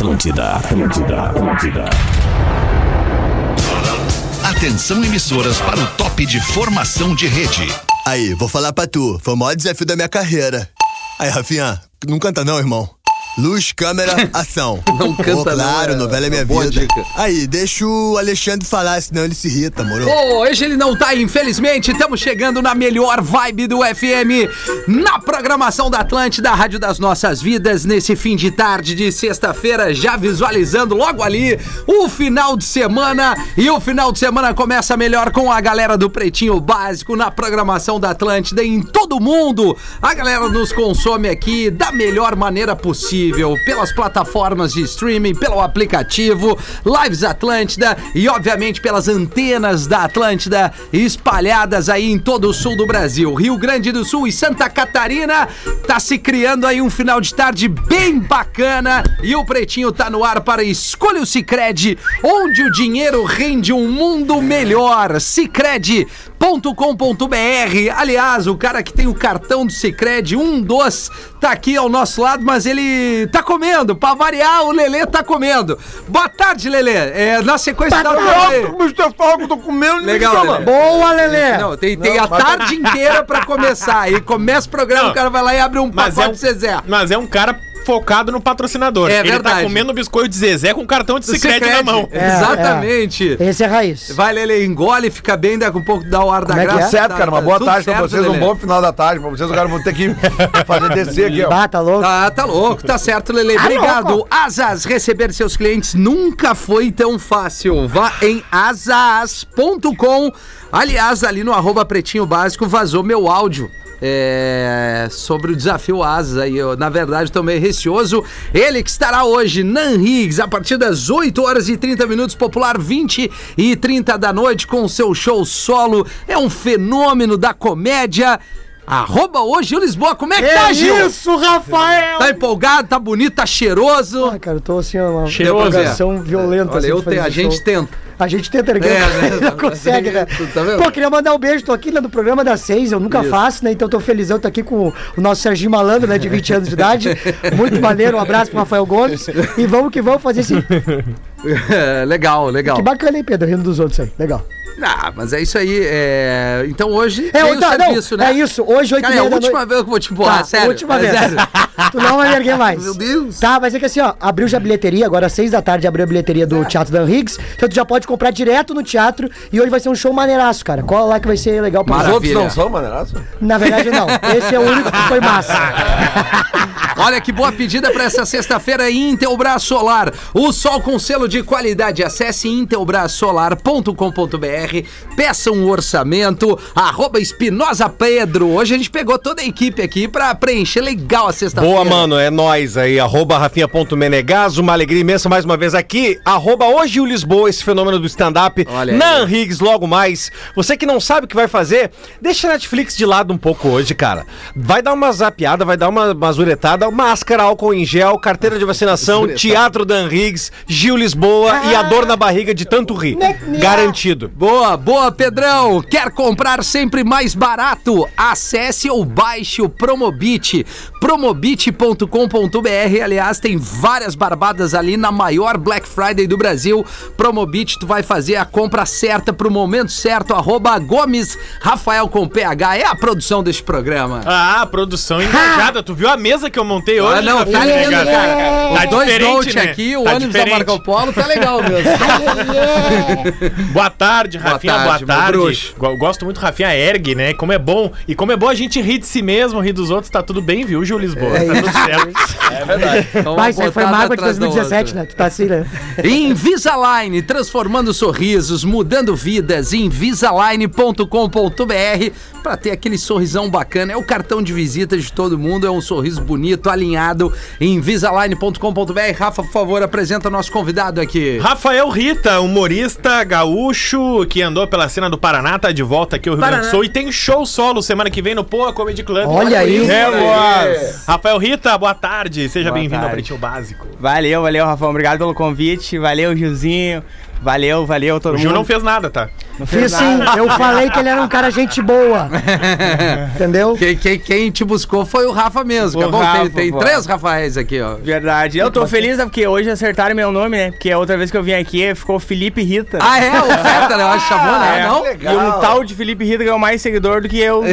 Atlântida, Atlântida, Atlântida. Atenção emissoras para o top de formação de rede. Aí, vou falar pra tu. Foi o maior desafio da minha carreira. Aí, Rafinha, não canta não, irmão. Luz, câmera, ação. Não canta Pô, claro, não, é- novela é minha vida. dica. Aí, deixa o Alexandre falar, senão ele se irrita, moro? Bom, hoje ele não tá, infelizmente. Estamos chegando na melhor vibe do FM, na programação da Atlântida, Rádio das Nossas Vidas, nesse fim de tarde de sexta-feira, já visualizando logo ali o final de semana. E o final de semana começa melhor com a galera do Pretinho Básico na programação da Atlântida em todo mundo. A galera nos consome aqui da melhor maneira possível, pelas plataformas de streaming, pelo aplicativo, Lives Atlântida e, obviamente, pelas antenas da Atlântida espalhadas aí em todo o sul do Brasil. Rio Grande do Sul e Santa Catarina tá se criando aí um final de tarde bem bacana e o Pretinho tá no ar para Escolha o Cicred, onde o dinheiro rende um mundo melhor. Cicred.com.br. Aliás, o cara que tem o cartão do Cicred, um dos, tá aqui ao nosso lado, mas ele tá comendo. Pra variar, o Lelê tá comendo. Boa tarde, Lelê. É, na sequência da Mr. Falco, tô comendo, Legal, Lelê. Boa, Lelê! Não, tem, tem a tarde inteira pra começar. E começa o programa, Não. o cara vai lá e abre um Mas é, pacote um, de Zezé. mas é um cara focado no patrocinador. É Ele verdade. tá comendo biscoito de Zezé com cartão de Cicred na mão. É, Exatamente. Esse é raiz. Vai, Lele, engole, fica bem, daqui a pouco dá o ar da Como é graça. é? Certo, Tá- cara. Uma tá boa tudo tarde pra certo, vocês, um Lelê. bom final da tarde pra vocês. Agora vou ter que fazer descer aqui, ó. Bah, tá louco? Ah, tá louco, tá certo, Lele. Obrigado. Asas, receber seus clientes nunca foi tão fácil. Vá em asas.com. Aliás, ali no arroba pretinho básico vazou meu áudio. É, sobre o desafio Asas aí, eu, na verdade tô meio receoso. Ele que estará hoje, Nan Higgs, a partir das 8 horas e 30 minutos, popular 20 e 30 da noite, com o seu show solo. É um fenômeno da comédia. Arroba hoje, o Lisboa. Como é que tá, Gil? isso, Rafael! Tá empolgado, tá bonito, tá cheiroso. Ah, cara, eu tô assim, uma Cheiroso, empolgação violenta. Olha, assim, a gente show. tenta. A gente tenta, né? É, né? Não consegue, né? Tá vendo? Pô, queria mandar um beijo, tô aqui né, no programa das seis, eu nunca Isso. faço, né? Então tô felizão, tô aqui com o nosso Serginho Malandro, né? De 20 anos de idade. Muito maneiro, um abraço pro Rafael Gomes. E vamos que vamos fazer esse. legal, legal. Que bacana, hein, Pedro? Rindo dos outros aí. Legal. Ah, mas é isso aí. é, Então hoje É, tem o tá, serviço, não, né? é isso. Hoje, 8 Cara, é a última noite. vez que eu vou te empurrar, Tá, sério. última é vez. sério. Tu não vai me erguer mais. Meu Deus. Tá, mas é que assim, ó, abriu já a bilheteria, agora às seis da tarde abriu a bilheteria do Teatro Dan Higgs. Então tu já pode comprar direto no teatro e hoje vai ser um show maneiraço, cara. Cola lá que vai ser legal pra Os outros Maravilha. não são, maneiraço? Na verdade, não. Esse é o único que foi massa. Olha que boa pedida para essa sexta-feira Intelbras Solar. O sol com selo de qualidade. Acesse intelbrasolar.com.br. Peça um orçamento. Arroba Espinosa Pedro. Hoje a gente pegou toda a equipe aqui para preencher legal a sexta-feira. Boa, mano, é nóis aí, arroba rafinha.menegas, uma alegria imensa mais uma vez aqui, arroba hoje o Lisboa, esse fenômeno do stand-up. Nan Higgs logo mais, você que não sabe o que vai fazer, deixa a Netflix de lado um pouco hoje, cara, vai dar uma zapiada, vai dar uma, uma zuretada, máscara, álcool em gel, carteira de vacinação. Teatro Dan Higgs, Gil Lisboa e a dor na barriga de tanto rir, garantido. Boa, boa, Pedrão! Quer comprar sempre mais barato? Acesse ou baixe o Promobit, promobit.com.br. Aliás, tem várias barbadas ali na maior Black Friday do Brasil. Promobit, tu vai fazer a compra certa pro momento certo. Arroba Gomes Rafael com PH. É a produção deste programa. Ah, produção engajada. Tu viu a mesa que eu montei hoje? Ah, não, tá Cara. Tá Os dois né? aqui, o Tá ônibus da diferente. Marco Polo, tá legal mesmo. Boa tarde, Boa Rafinha, boa tarde, meu tarde. Go- Gosto muito do Rafinha Erg, né? Como é bom. E como é bom a gente rir de si mesmo, rir dos outros, tá tudo bem, viu, Gil Lisboa? tá tudo certo. É verdade. Então, Mas isso aí foi mágoa de atrás da 2017, outra. né? Tu tá assim, né? Invisalign, transformando sorrisos, mudando vidas. Invisalign.com.br para ter aquele sorrisão bacana. É o cartão de visita de todo mundo, é um sorriso bonito, alinhado. Invisalign.com.br. Rafa, por favor, apresenta nosso convidado aqui. Rafael Rita, humorista gaúcho que andou pela cena do Paraná, tá de volta aqui ao Rio Grande do Sul e tem show solo semana que vem no Poa Comedy Club. Olha aí. É. Rafael Rita, boa tarde. Seja bem-vindo ao. Pretinho Básico. Valeu, valeu, Rafael. Obrigado pelo convite. Valeu, Gilzinho. Valeu, valeu todo O mundo. Gil não fez nada, tá? Fiz sim, eu falei que ele era um cara gente boa. Entendeu? Quem, quem, quem te buscou foi o Rafa mesmo. é O bom, tem, Rafa, tem pô. três Rafaéis aqui, ó. Verdade. Eu tô feliz né, porque hoje acertaram meu nome, né? Porque a outra vez que eu vim aqui ficou Felipe Rita. Ah, é? O Feta, né? Eu acho que chamou, né? É, Não? E um tal de Felipe Rita ganhou mais seguidor do que eu.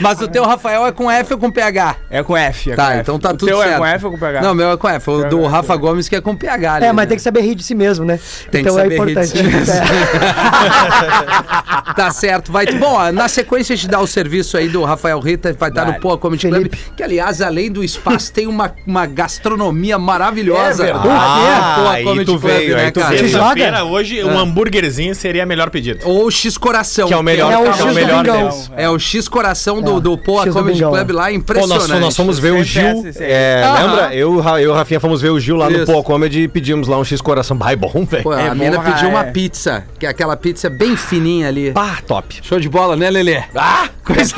Mas o teu Rafael é com F ou com PH? É com F. É Tá, com F. então tá o tudo teu certo. é com F ou com PH? Não, meu é com F. O do Rafa Gomes que é com PH. ali, É, mas né? tem que saber rir de si mesmo, né? Tem que então saber é rir de importante. si mesmo. É. Tá certo, vai. Bom, na sequência de dar o serviço aí do Rafael Rita, vai estar no. Poa Comedy Club, Felipe. que aliás, além do espaço, tem uma, uma gastronomia maravilhosa. É verdade. Ah, Poa aí Comedy tu Club, veio, né, tu cara? veio. Te joga? Hoje, um hambúrguerzinho seria melhor pedido. Ou X Coração. Que é o melhor, É o que é X o melhor deles. É o X Coração do, do Poa X Comedy Club lá, Pô, nós, impressionante. nós fomos ver o Gil. É, lembra? Eu, eu e o Rafinha fomos ver o Gil lá Isso. no Poa Comedy e pedimos lá um X coração. Vai, bom, velho. A É pra pediu uma caralho. Pizza, que é aquela pizza bem fininha ali. Pá, top. Show de bola, né, Lelê? Ah, coisa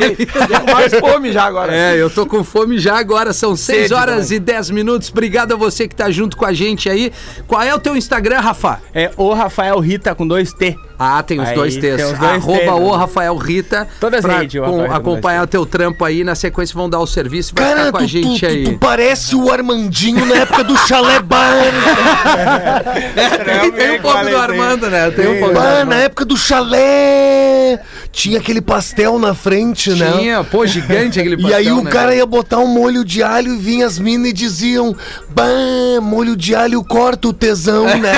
Mais fome já agora. É, eu tô com fome já agora, são 6 Sede horas e 10 minutos. Obrigado a você que tá junto com a gente aí. Qual é o teu Instagram, Rafa? É o Rafael Rita com dois T. Ah, tem os Aí, dois tem os dois Arroba T's, o? Rafael Rita. Todas pra redes, o com- acompanhar o teu trampo aí. Na sequência vão dar o serviço e vai Cara, ficar com a tu, gente tu, aí. tu, parece o Armandinho na época do Chalé Bar. tem, tem um pouco do Armando, né? Tem um pouco do Bah, Armando. na época do chalé. Tinha aquele pastel na frente, né? Tinha, pô, gigante aquele E aí pastel, o né, cara ia botar um molho de alho e vinha as minas e diziam: Bah, molho de alho corta o tesão, né?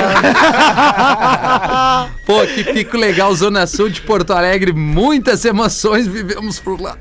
Pô, que pico legal, Zona Sul de Porto Alegre. Muitas emoções vivemos por lá.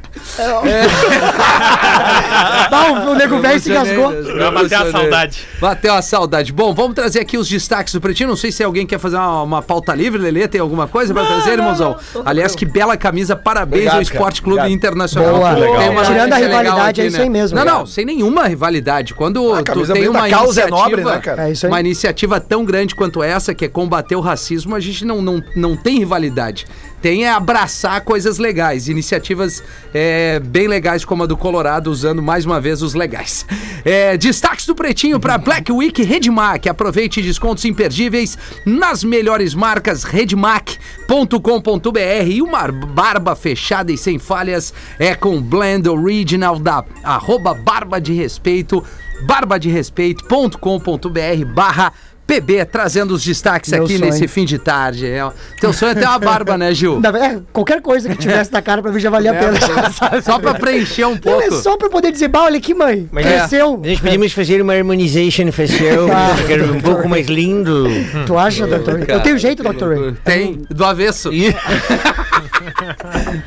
Não, o nego velho se engasgou. Vai bater a saudade. Bateu a saudade. Bom, vamos trazer aqui os destaques do Pretinho. Não sei se alguém quer fazer uma, uma pauta livre, Lelê. Tem alguma coisa pra trazer, irmãozão? Aliás, que bela camisa. Parabéns Obrigado, ao Esporte. Clube Obrigado. Internacional. Boa. Tem Legal. uma Tirando a rivalidade, é isso aí mesmo. Não, não, Obrigado. sem nenhuma rivalidade. Quando A tu tem uma causa é nobre, né, cara? É isso aí. uma iniciativa tão grande quanto essa, que é combater o racismo, a gente não, não, não tem rivalidade. Tem é abraçar coisas legais, iniciativas é, bem legais como a do Colorado, usando mais uma vez os legais. É, destaques do Pretinho para Black Week Redmac. Aproveite descontos imperdíveis nas melhores marcas redmac.com.br e uma barba fechada e sem falhas é com Blend Original da arroba Barba de Respeito, barbaderespeito.com.br barra PB, trazendo os destaques Meu aqui sonho. nesse fim de tarde. É, teu sonho é ter uma barba, né, Gil? Verdade, qualquer coisa que tivesse na cara pra mim já valia a pena. Só pra preencher um Não, pouco. é só pra poder dizer, bah, olha aqui, mãe. Mas Cresceu. A gente pedimos fazer uma harmonization facial, Ah. um pouco mais lindo. Tu acha, doutor? Eu tenho jeito, doutor Ray. Tem, do avesso.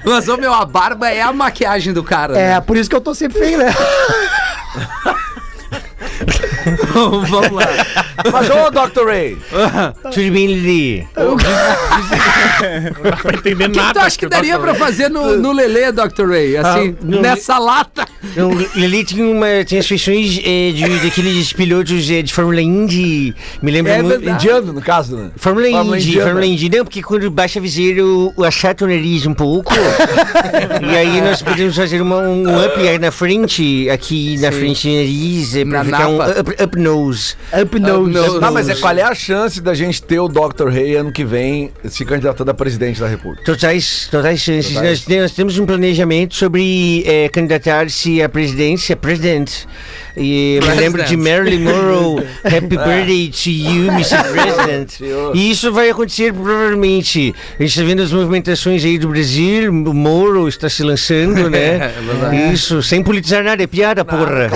Mas, ô meu, a barba é a maquiagem do cara. É, né? por isso que eu tô sempre feio, né? Vamos lá. Mas ô, Dr. Ray, Tudo bem, Lili? Não dá pra entender O que, nada. tu acha que daria pra fazer no, no Lelê, Dr. Ray? Assim, Ah, não- nessa lata. Não, Lili tinha, uma, tinha as feições é, de, daqueles pilotos é, de Fórmula Indy. Me lembra É muito. verdade. indiano, no caso, né? Fórmula Fórmula Indy, indiana. Fórmula Indy. Não, porque quando baixa a viseira, o, o achata o nariz um pouco. e aí nós podemos fazer uma, um up aí na frente, aqui na frente do nariz, é, pra Na ficar um napa. up, up nose. Up nose. nose. Tá, mas é, qual é a chance da gente ter o Dr. Ray ano que vem se candidatando a presidente da República? Totais, totais chances. Totais. Nós, nós temos um planejamento sobre eh, candidatar-se à presidência, president. E eu me lembro de Marilyn Monroe, Happy Birthday to you, Mr. President. E isso vai acontecer provavelmente. A gente está vendo as movimentações aí do Brasil, o Moro está se lançando, né? Isso, sem politizar nada, é piada, porra.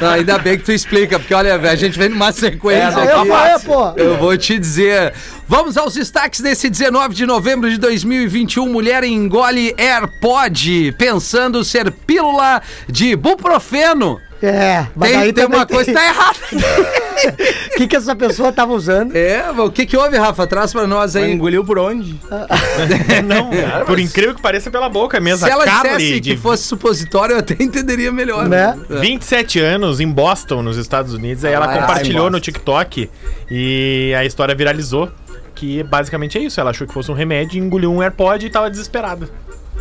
Não, ainda bem que tu explica, porque olha, velho, a gente vem numa sequência É, aqui. eu, é, pô. Eu vou te dizer. Vamos aos destaques desse 19 de novembro de 2021. Mulher engole AirPod pensando ser pílula de buprofeno. É, mas Tem, aí tem uma coisa que tá errada. O que, que essa pessoa tava usando? É, mas o que que houve, Rafa? Traz pra nós Mas aí. Engoliu por onde? Não, por incrível que pareça, pela boca mesmo. Se ela dissesse de que fosse supositório, eu até entenderia melhor. Né? 27 anos, em Boston, nos Estados Unidos. Aí ela Ah, compartilhou em no TikTok e a história viralizou. Que basicamente é isso. Ela achou que fosse um remédio, engoliu um AirPod e tava desesperada.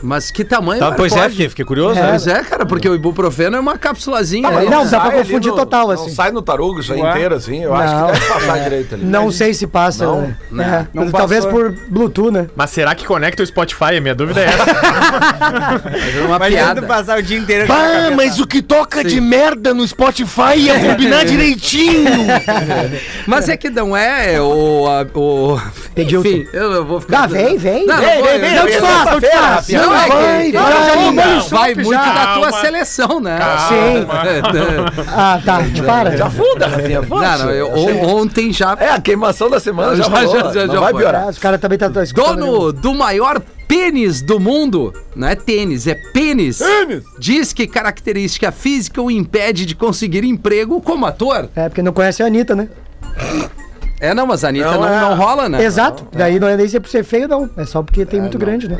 Mas que tamanho Tá, é? pois é, Pode? fiquei, fiquei curioso. É. né? Pois é, cara, porque o ibuprofeno é uma cápsulazinha. mas aí. não, dá pra confundir total, não assim. sai no tarugo isso inteiro, assim. Eu acho Não. que deve passar direito ali. Não sei se passa. Não? né? Não. É, Não talvez por Bluetooth, né? Mas será que conecta o Spotify? A minha dúvida é essa. Mas é uma piada. passar o dia inteiro Ah, cabeça- mas o que toca de merda no Spotify ia combinar direitinho. Mas é que não é o. o... Enfim, eu, eu vou ficar. Ah, vem, vem. Não, vem, não vem, Não te faço, não te faço. Não, Não, é vai, não, vai. não, Não, vai muito da tua Calma. seleção, né? Sim. Ah, tá. Para. Já fuda, Rafinha, Não, não, eu- on- ontem já. É, a queimação da semana já, Já, rolou, já, já, não já vai foi. piorar. Os caras também estão escutando. Dono do maior pênis do mundo, não é tênis, é pênis, diz que característica física o impede de conseguir emprego como ator. É, porque não conhece a Anitta, né? É, não, mas a Anitta Não, não, é. não rola, né? Exato. Daí não é nem ser por ser feio, não. É só porque tem muito grande, né?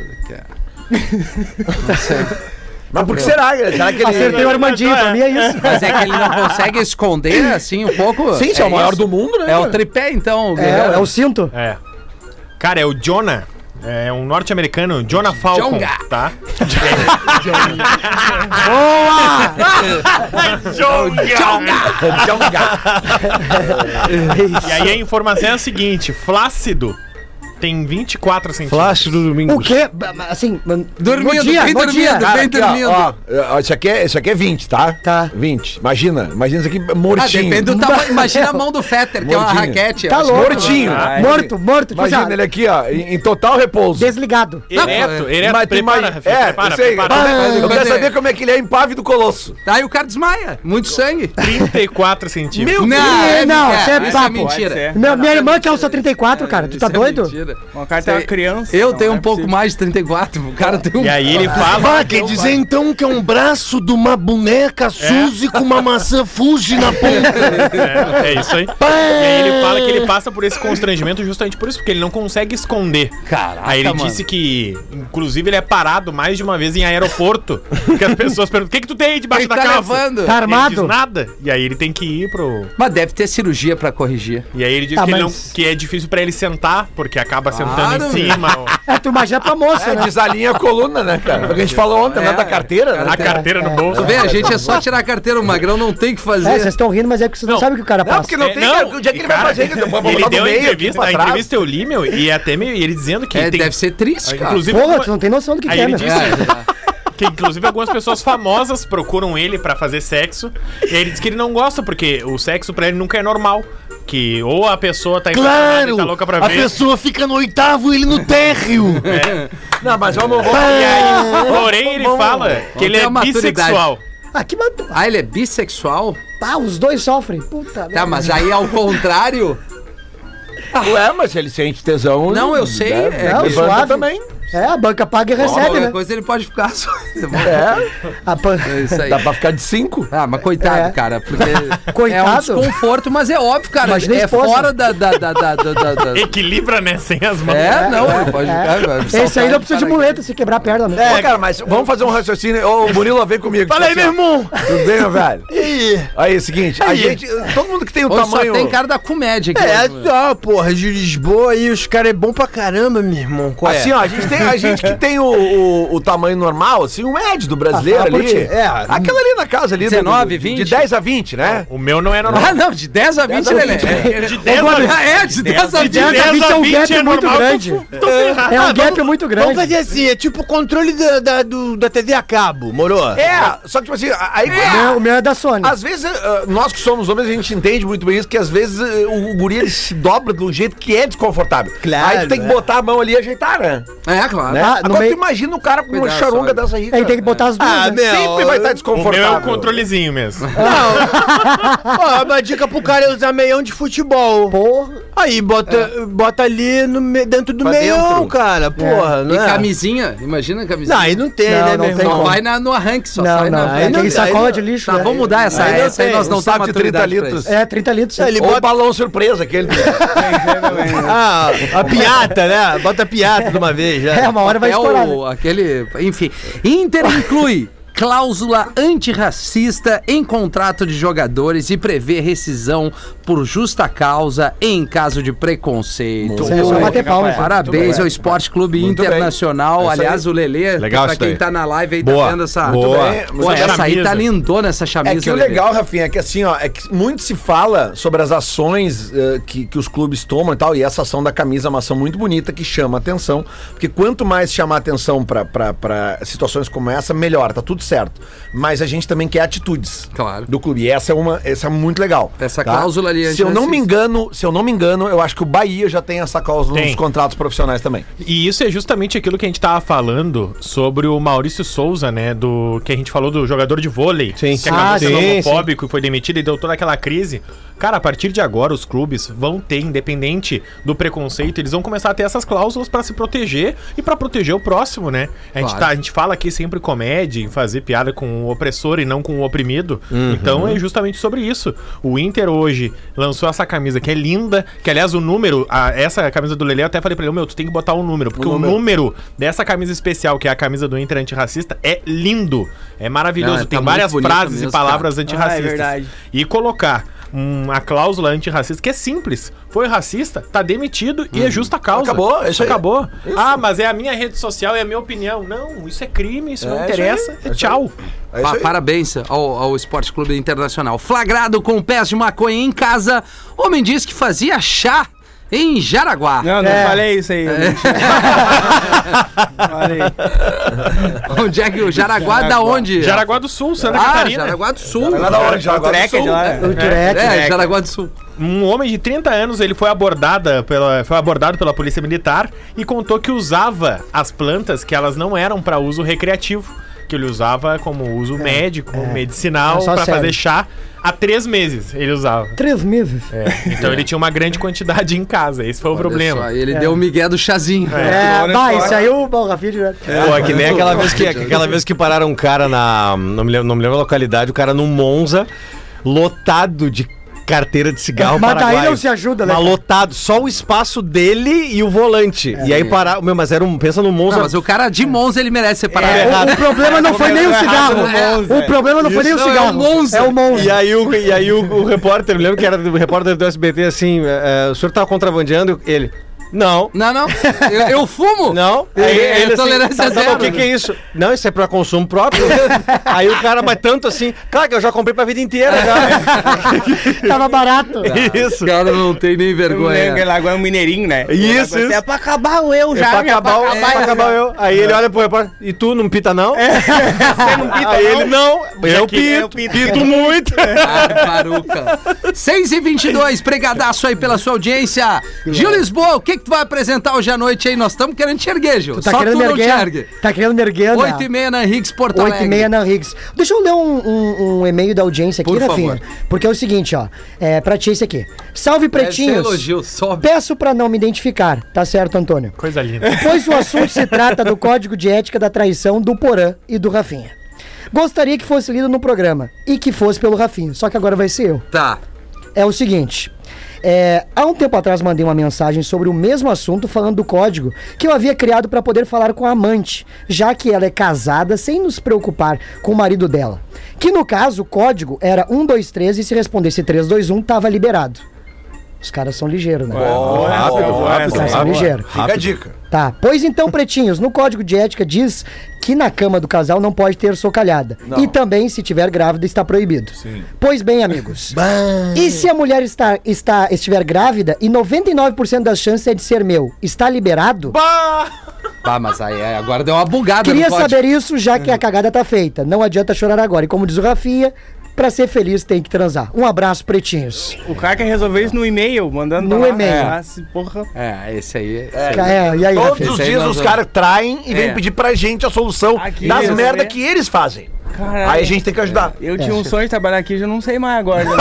Mas por que será? Será que ele... Acertei o Armandinho, pra mim é isso. Mas é que ele não consegue esconder, assim, um pouco. Sim, você é o maior isso. do mundo, né? É o tripé, então. É, é o cinto. É. Cara, é o Jonah. É um norte-americano, Jonah Falcon, Jonga. tá? E aí a informação é a seguinte: Flácido tem 24 centímetros. Flácido O domingo. quê? Ba- ba- Assim, Dormindo, dia, bem dormindo, dia. bem Cara, aqui, ó, dormindo. ó, ó, isso, aqui é, isso aqui é 20, tá? Tá. 20. Imagina, imagina isso aqui Ah, mortinho. depende do tamanho. Imagina a mão do Fetter, que é uma raquete. Tá Eu louco. Mortinho. Ai. Morto, morto. Tipo Imagina assim, ele aqui, ó, em, em total repouso. desligado. Ereto, ereto, Mas tu prepara, Rafinha, é, prepara, eu sei, prepara. eu Mas quero é- saber como é que ele é impávido colosso. Aí o cara desmaia. Muito sangue. 34 centímetros. Não, Deus! Não, isso é isso papo. mentira. Pode ser. Meu, minha irmã que é o seu 34, cara. Tu tá é doido? Mentira. O cara tem uma criança. Eu não tenho é um pouco possível. mais de 34. O cara tem um. E aí ele fala. Ah, quer dizer então que é um braço de uma boneca Suzy com uma maçã Fuji na ponta. É, é isso aí. E aí ele fala que ele passa por esse constrangimento justamente por isso, porque ele não consegue esconder. Caraca, Aí ele mano. disse que, inclusive, ele é parado mais de uma vez em aeroporto. que as pessoas perguntam: o que, que tu tem aí debaixo Ele da tá calça? levando. Tá E armado? nada. E aí ele tem que ir pro. Mas deve ter cirurgia pra corrigir. E aí ele diz Tá, que, não- que é difícil pra ele sentar, porque acaba sentando em cima. É, tu imagina pra moça, É, né? desalinha a coluna, né, cara? Porque a gente falou ontem, né, É, da carteira, né? a carteira no bolso. Tu vê, a gente é só tirar a carteira, o magrão não tem o que É, fazer. vocês estão rindo, mas é porque vocês não, Não. sabem o que o cara Não, passa. porque não É, tem, cara. O dia que ele vai cara, fazer, que Ele botar deu a meio aqui entrevista, a trás. entrevista eu li, meu, e até meio, ele dizendo que É, tem. deve ser triste, cara. Inclusive, Porra, tu não tem noção do que, Aí que é, ele né? disse que inclusive algumas pessoas famosas procuram ele pra fazer sexo. E aí ele diz que ele não gosta, porque o sexo pra ele nunca é normal. Que ou a pessoa tá Claro! e tá louca pra A ver. pessoa fica no oitavo e ele no térreo. Não, mas vamos... vamos E aí, porém, ele Vamos- fala que ele é a maturidade. bissexual. Ah, que matou. Ah, ele é bissexual? Ah, os dois sofrem. Puta Tá, merda. mas aí ao contrário. Ué, mas ele sente tesão... Não, eu sei, né, é que- levanta suave. também. É, a banca paga e recebe, Qualquer né? coisa ele pode ficar só. É, A pan... É isso aí. dá pra ficar de cinco. Ah, mas coitado, É. cara, porque é um Coitado? desconforto, mas é óbvio, cara. Imagina a é esposa. fora da. da, da, da, da, da- da- Equilibra, né? Sem as mãos. É, não, ele pode ficar. vai Esse aí não precisa de muleta se quebrar a perna, né? Ô, cara, mas vamos fazer um raciocínio. Ô, Murilo, vem comigo. Fala aí, Assim, meu ó. irmão. Tudo bem, meu velho? Aí, é o seguinte, a Aí. gente... Todo mundo que tem o Ou tamanho... só tem cara da comédia aqui. É, ó. só, porra, de Lisboa aí, os caras é bom pra caramba, meu irmão. Qual é? Assim, ó, a gente, tem, a gente que tem o, o, o tamanho normal, assim, o médio do brasileiro Ah, ali. ti. É, aquela ali na casa ali. do- 19, do- 20? De 10 a 20, né? O meu não é normal. Ah, não, de 10 a 20, 10 a Lelê. 20. É, De 10 Ô, a Guarda, É, de 10 a 20. 10 a 20 é um 20 gap é muito grande. É um gap muito grande. Vamos fazer assim, é tipo o controle da, da, do- da TV a cabo, moro? É, só que tipo assim, aí... O meu- O meu é da Sony. Às vezes, eh, nós que somos homens, a gente entende muito bem isso, que às vezes eh, o, o guri ele se dobra de um jeito que é desconfortável. Claro, Aí tu tem que é. botar a mão ali e ajeitar, né? É, claro. né? Ah, Agora meio- tu imagina o cara com uma charonga só. dessa aí, Aí tem que botar as duas. Ah, né? meu. Sempre vai estar O meu é desconfortável. o controlezinho mesmo. Ó, uma dica pro cara é usar meião de futebol. Porra. Aí bota, bota ali no me- dentro do Pra meião, dentro. cara. Porra, não E é? camisinha, imagina a camisinha. Não, aí não tem, Não, né, não meu tem? Só vai na, no arranque, só Não, sai não. na É aí sacola não- de lixo. Tá, né? vamos mudar essa. Aí não essa aí tem. nós não saco temos de 30 maturidade pra litros. É, 30 litros. Ele bota balão surpresa, aquele. ah, a piata, né? Bota a piata de uma vez já. É, uma hora vai estourar. né? aquele, enfim. Inter inclui cláusula antirracista em contrato de jogadores e prevê rescisão por justa causa em caso de preconceito. É bater palma. Parabéns ao Esporte Clube Muito bem. Internacional. Isso Aliás, o Lelê, Legal pra quem tá na live aí, Boa. tá vendo essa. Boa. bem. Pô, essa aí tá camisa. lindona, essa camisa. É que o Lelê. legal, Rafinha, é que assim, ó, é que muito se fala sobre as ações eh, que, que os clubes tomam e tal, e essa ação da camisa é uma ação muito bonita que chama atenção, porque quanto mais chamar atenção pra situações como essa, melhor, tá tudo certo. Mas a gente também quer atitudes Claro. do clube, e essa é uma, essa é muito legal. Essa cláusula ali, Se eu não me engano, se eu não me engano, eu acho que o Bahia já tem essa cláusula Tem. nos contratos profissionais também. E isso é justamente aquilo que a gente tava falando sobre o Maurício Souza, né? Do que a gente falou do jogador de vôlei. Sim. Que acabou Ah, sendo sim, homofóbico e foi demitido e deu toda aquela crise. Cara, a partir de agora, os clubes vão ter, independente do preconceito, eles vão começar a ter essas cláusulas pra se proteger e pra proteger o próximo, né? A, gente Claro. tá, a gente fala aqui sempre comédia, em fazer piada com o opressor e não com o oprimido. Uhum. Então é justamente sobre isso. O Inter hoje lançou essa camisa que é linda, que aliás o número, a- essa camisa do Lele, eu até falei pra ele, meu, tu tem que botar um número, porque o número, dessa camisa especial, que é a camisa do Inter antirracista, é lindo. É maravilhoso. Não, tem tá várias frases mesmo, e palavras antirracistas. Ah, é verdade. E colocar uma cláusula antirracista que é simples. Foi racista, tá demitido e é justa causa. Acabou, é isso. Acabou. Ah, mas é a minha rede social, é a minha opinião. Não, isso é crime, isso não É isso interessa. aí, É é isso tchau. É isso Pa- parabéns ao, ao Esporte Clube Internacional. Flagrado com pés de maconha em casa, homem diz que fazia chá em Jaraguá. Não, não É. falei isso aí. falei. Onde é que o Jaraguá, da onde? Jaraguá do Sul, Santa Ah, Catarina. Jaraguá do Sul. Lá da onde? Jaraguá do Sul. de lá. O Turek. É, Jaraguá do Sul. Um homem de 30 anos, ele foi abordada pela, foi abordado pela polícia militar e contou que usava as plantas que elas não eram para uso recreativo, que ele usava como uso médico, medicinal, É para fazer chá. Há três meses ele usava. Três meses. Então ele tinha uma grande quantidade em casa, esse foi o Olha problema. só, ele deu o migué do chazinho. É, vai, isso aí o Bom, Rafinha direto. Pô, é que nem aquela vez que, aquela vez que pararam um cara na. Não me, lembro, não me lembro a localidade, o cara num Monza, lotado de carteira de cigarro Mas daí paraguaio. não se ajuda, né, Mas cara? lotado, só o espaço dele e o volante. e aí parar. Meu, mas era um. Pensa no Monza. Não, mas o cara de Monza ele merece ser parado. É, o, o problema não foi nem o cigarro. Monza. O problema não foi nem o não, é cigarro. o Monza. É o Monza. E aí, o, e aí o, o repórter, eu lembro que era o repórter do SBT assim: é, é, o senhor tava contrabandeando? Ele. Não. Não, não. Eu, eu fumo? Não. É, Aí é ele tolerância tá, tá, zero, O que, né? que é isso? Não, isso é pra consumo próprio. aí o cara, mas tanto assim. Claro que eu já comprei pra vida inteira já. Tava barato. isso. O cara não tem nem vergonha. ele agora é um mineirinho, né? Isso, isso. É pra acabar o eu já. É pra né? acabar, o- é pra acabar eu. Aí ele olha pro repórter, e tu não pita não? Você não pita, Aí não? ele, não, eu que- eu pito, pito. pito muito. Ah, paruca. 6 e 22 pregadaço aí pela sua audiência. Gil Lisboa, o que que tu vai apresentar hoje à noite aí? Nós estamos querendo te erguer, Gil. Tu tá Só querendo tu me não te erguer? ergue. Tá querendo me erguer, né? 8 e meia na Henriques, Porto 8 Alegre. e meia na Riggs. Deixa eu ler um, um- um e-mail da audiência aqui, Por Rafinha. favor. Porque é o seguinte, ó. É, pra ti esse aqui. Salve, pretinhos. elogio, sobe. Peço pra não me identificar. Tá certo, Antônio? Coisa linda. Pois o assunto se trata do código de ética da traição do Porã e do Rafinha. Gostaria que fosse lido no programa e que fosse pelo Rafinha, só que agora vai ser eu. Tá. É o seguinte. É, há um tempo atrás mandei uma mensagem sobre o mesmo assunto falando do código que eu havia criado para poder falar com a amante, já que ela é casada sem nos preocupar com o marido dela. Que no caso o código era 1, 2, 3 e se respondesse 3, 2, 1 tava liberado. Os caras são ligeiros, né? rápido, Os rápido, caras são ligeiros. Fica a dica. Tá, pois então, pretinhos, no código de ética diz que na cama do casal não pode ter socalhada. E também, se tiver grávida, está proibido. Pois bem, amigos. e se a mulher está, está, estiver grávida e 99% das chances é de ser meu, está liberado? Tá, mas aí é, agora deu uma bugada Queria saber isso, já que a cagada tá feita. Não adianta chorar agora. E como diz o Rafinha, pra ser feliz tem que transar. Um abraço, pretinhos. O cara quer resolver isso no e-mail, mandando No pra lá. e-mail. Ah, se porra. É, esse aí. É, e aí, Todos Rafinha? os Esse aí dias nós os vamos- caras traem e vêm É. pedir pra gente a solução Aqui, das merda que eles fazem. Caralho. Aí a gente tem que ajudar. Eu tinha um sonho de trabalhar aqui, já não sei mais agora.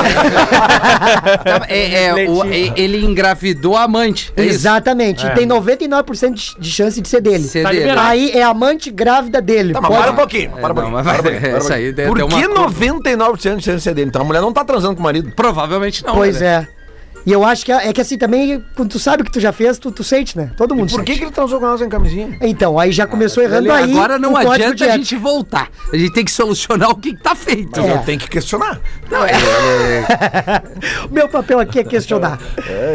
Tá, é, é, o- é- ele engravidou a amante. É isso? Exatamente. E tem 99% de- de chance de ser dele. Ser Tá dele. liberado. Aí é amante grávida dele. Tá, mas Pode- para um pouquinho. É, Para um não, pouquinho. mas para um vai- pouquinho, para um essa aí pouquinho. deu- Por deu uma que curva. 99% de chance de ser dele? Então a mulher não tá transando com o marido. Provavelmente não. Pois né? é. E eu acho que é, é que assim também, quando tu sabe o que tu já fez, tu, tu sente, né? Todo mundo Por que, sente. que ele transou com ela sem camisinha? Então, aí já começou errando Lelê, aí. agora não adianta a gente voltar. A gente tem que solucionar o que, que tá feito. É. Eu tenho que questionar. O meu papel aqui é questionar.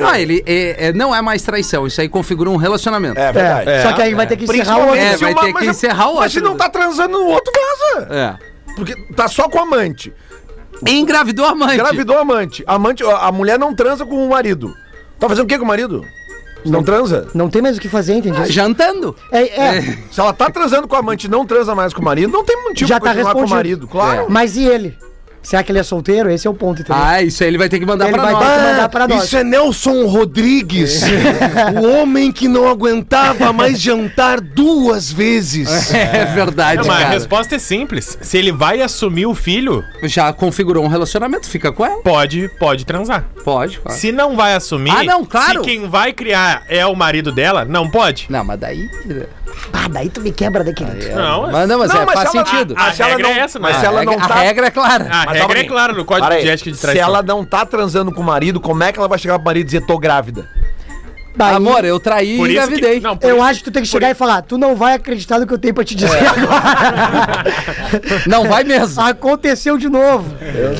Não, ele é- é- não é mais traição. Isso aí configura um relacionamento. É verdade. É, Só que aí vai ter que encerrar o outro. É, vai ter que encerrar o Mas se outro. não tá transando no outro, vaza. É. Porque tá só com amante. Engravidou a mãe. Engravidou a amante. amante. A mulher não transa com o marido. Tá fazendo o que com o marido? Não transa? Não tem mais o que fazer, entendeu? Jantando. É, é, Se ela tá transando com a amante e não transa mais com o marido, não tem motivo já pra tá continuar com o marido. Claro. Mas e ele? Será que ele é solteiro? Esse é o ponto, entendeu? Ah, isso aí ele vai ter que mandar ele pra vai nós. ter que mandar pra nós. Isso é Nelson Rodrigues, o homem que não aguentava mais jantar duas vezes. É verdade, Não, mas a resposta é simples. Se ele vai assumir o filho, Já configurou um relacionamento, fica com ela. pode, pode transar. Pode, claro. Se não vai assumir, Ah, não, claro. se quem vai criar é o marido dela, não pode. Não, mas daí. Ah, daí tu me quebra daquele. Não, Mas não, mas, Não, é, mas faz se ela- sentido. a, Mas se ela regra não- é essa, mas né? se ela a, não regra- tá- a regra é clara. A Mas regra é clara no código Para aí. de ética de Se traição. ela não tá transando com o marido, como é que ela vai chegar pro marido e dizer tô grávida? Daí, Amor, eu traí e isso que- engravidei. não, eu isso- acho que tu tem que chegar e falar, tu não vai acreditar no que eu tenho pra te dizer É. agora. Não vai mesmo. Aconteceu de novo.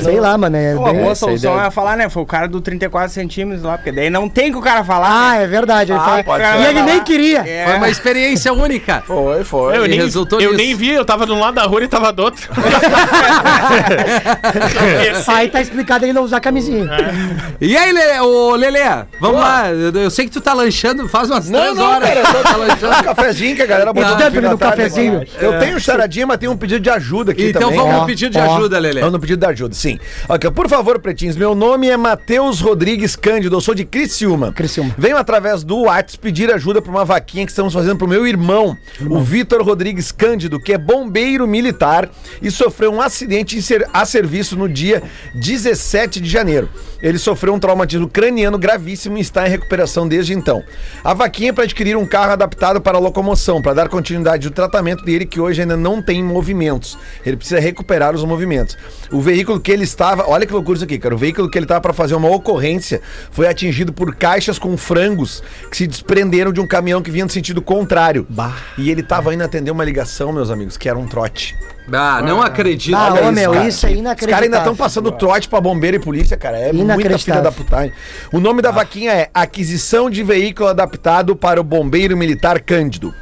Sei lá, mano. É Pô, a boa solução é falar, né? Foi o cara do 34 centímetros lá, porque daí não tem que o cara falar. Ah, né? é verdade. Ele Ah, fala- pode E ser. ele nem queria. É. Foi uma experiência única. Foi, foi. Eu nem, resultou eu nisso. nem vi, eu tava de um lado da rua e tava do outro. Aí tá explicado ele não usar camisinha. E aí, Lelê, ô, Lelê, vamos lá. Eu, eu sei que tu tá lanchando faz umas Não, três não, horas. cara, eu tô Tá um lanchando. cafezinho que a galera botou Não, no tarde cafezinho. aqui. Eu tenho charadinha, mas tenho um pedido de ajuda aqui Então também. vamos ó. no pedido de ajuda, Lelê. Vamos no pedido de ajuda, sim. Ok, por favor, pretinhos, meu nome é Matheus Rodrigues Cândido, eu sou de Criciúma. Criciúma. Venho através do WhatsApp pedir ajuda pra uma vaquinha que estamos fazendo pro meu irmão, o Vitor Rodrigues Cândido, que é bombeiro militar e sofreu um acidente a serviço no dia 17 de janeiro. Ele sofreu um traumatismo craniano gravíssimo e está em recuperação desde então. A vaquinha é para adquirir um carro adaptado para locomoção, para dar continuidade ao tratamento dele, que hoje ainda não tem movimentos. Ele precisa recuperar os movimentos. O veículo que ele estava, olha que loucura isso aqui, cara. O veículo que ele estava para fazer uma ocorrência foi atingido por caixas com frangos que se desprenderam de um caminhão que vinha no sentido contrário. E ele estava indo atender uma ligação, meus amigos, que era um trote. Ah, não acredito. Ah, Olha ô, meu, cara. isso é Os inacreditável. caras ainda estão passando trote pra bombeiro e polícia, cara. É muita filha da putagem. O nome da vaquinha é Aquisição de Veículo Adaptado para o Bombeiro Militar Cândido.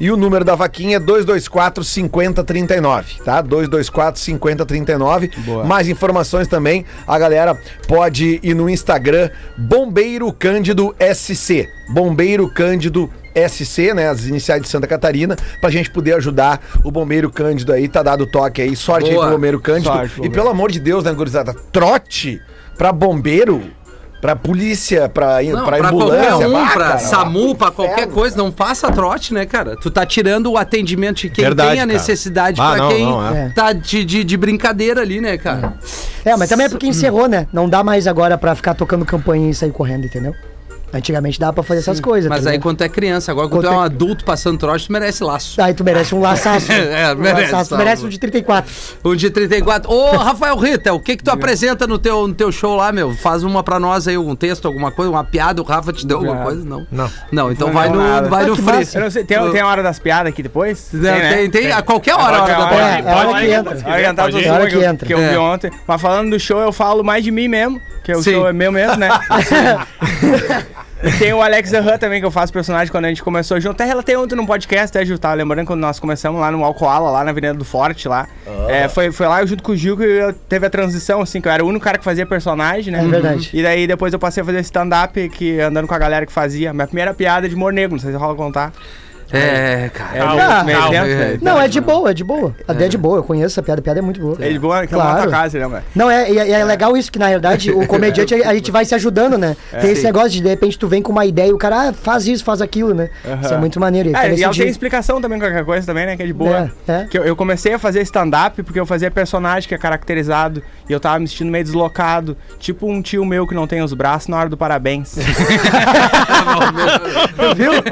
E o número da vaquinha é 224 5039, tá? 224 5039. Mais informações também, a galera pode ir no Instagram Bombeiro Cândido SC. Bombeiro Cândido SC, né? As iniciais de Santa Catarina, pra gente poder ajudar o Bombeiro Cândido aí. Tá dado o toque aí. Sorte aí Boa. pro Bombeiro Cândido. Sorte, e bombeiro. pelo amor de Deus, né, gurizada? Trote pra bombeiro, pra polícia, pra, Não, pra pra ambulância. qualquer um, pra cara, SAMU, pra inferno. qualquer coisa, não passa trote, né, cara? Tu tá tirando o atendimento de quem Verdade, tem a cara. necessidade Ah, pra não, quem não, é. tá de, de, de brincadeira ali, né, cara? É, mas também é porque encerrou, né? Não dá mais agora pra ficar tocando campanha e sair correndo, entendeu? Antigamente dava pra fazer essas coisas. Mas tá aí quando tu é criança, agora quando tu é Quanto um é- adulto passando trote, tu merece laço. Aí tu merece um laçaço. É, Um merece, laçaço. Tu tá, merece um de 34. Um de 34. Ô, Rafael Rita, o que que tu apresenta no teu, no teu show lá, meu? Faz uma pra nós aí, um texto, alguma coisa, uma piada, o Rafa te deu alguma coisa? Não. Não. Não, então Não vai deu no, nada. vai Ah, no que free. não sei, tem, tem a hora das piadas aqui depois? Não, tem, tem, a qualquer hora, a hora da Pode- É, é a hora pode- que entra. pode entrar Pode do ir. É a hora que entra. que eu vi É. ontem. Mas falando do show, eu falo mais de mim mesmo, que o Sim. show é meu mesmo, né? E tem o Alex Zahran também, que eu faço personagem quando a gente começou junto. Até relatei ontem num podcast, até, Gil, tava lembrando quando nós começamos lá no Alcoala, lá na Avenida do Forte, lá. É, foi, foi lá eu junto com o Gil que eu teve a transição, assim, que eu era o único cara que fazia personagem, né? É verdade. E daí depois eu passei a fazer stand-up, que andando com a galera que fazia. Minha primeira piada é de humor negro, não sei se rola contar. É, cara. É, Calma, meio calma. dentro, né? Não, é de boa, é de boa. A ideia é de boa, eu conheço essa piada, a piada é muito boa. É de boa, que Claro. casa, né, velho? Não, é, e é, é legal isso, que na verdade o comediante a gente vai se ajudando, né? Tem esse negócio de de repente tu vem com uma ideia e o cara ah, faz isso, faz aquilo, né? Isso é muito maneiro. É, fica e ela tem dia. explicação também qualquer coisa também, né? Que é de boa. É, é. Que eu, eu comecei a fazer stand-up porque eu fazia personagem que é caracterizado e eu tava me sentindo meio deslocado. Tipo um tio meu que não tem os braços na hora do parabéns. Viu?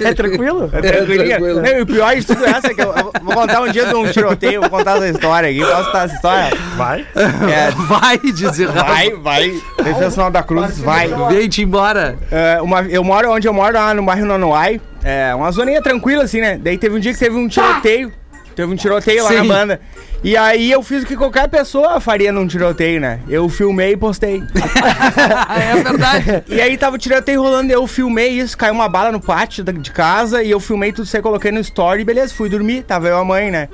É tranquilo? É tranquilo. Não, e o pior de tudo essa é que eu, eu vou contar um dia de um tiroteio, vou contar essa história aqui. Posso contar essa história? Vai. É, Vai dizer vai, vai. Nacional da Cruz, vai. Vem-te embora. É, uma, eu moro onde eu moro, lá no bairro Nonoai. É uma zoninha tranquila, assim, né? Daí teve um dia que teve um tiroteio. Teve um tiroteio lá Sim. na banda. E aí eu fiz o que qualquer pessoa faria num tiroteio, né? Eu filmei e postei. é verdade. E aí tava o tiroteio rolando, eu filmei isso, caiu uma bala no pátio de casa e eu filmei tudo isso aí, coloquei no story, beleza, fui dormir, tava eu e a mãe, né?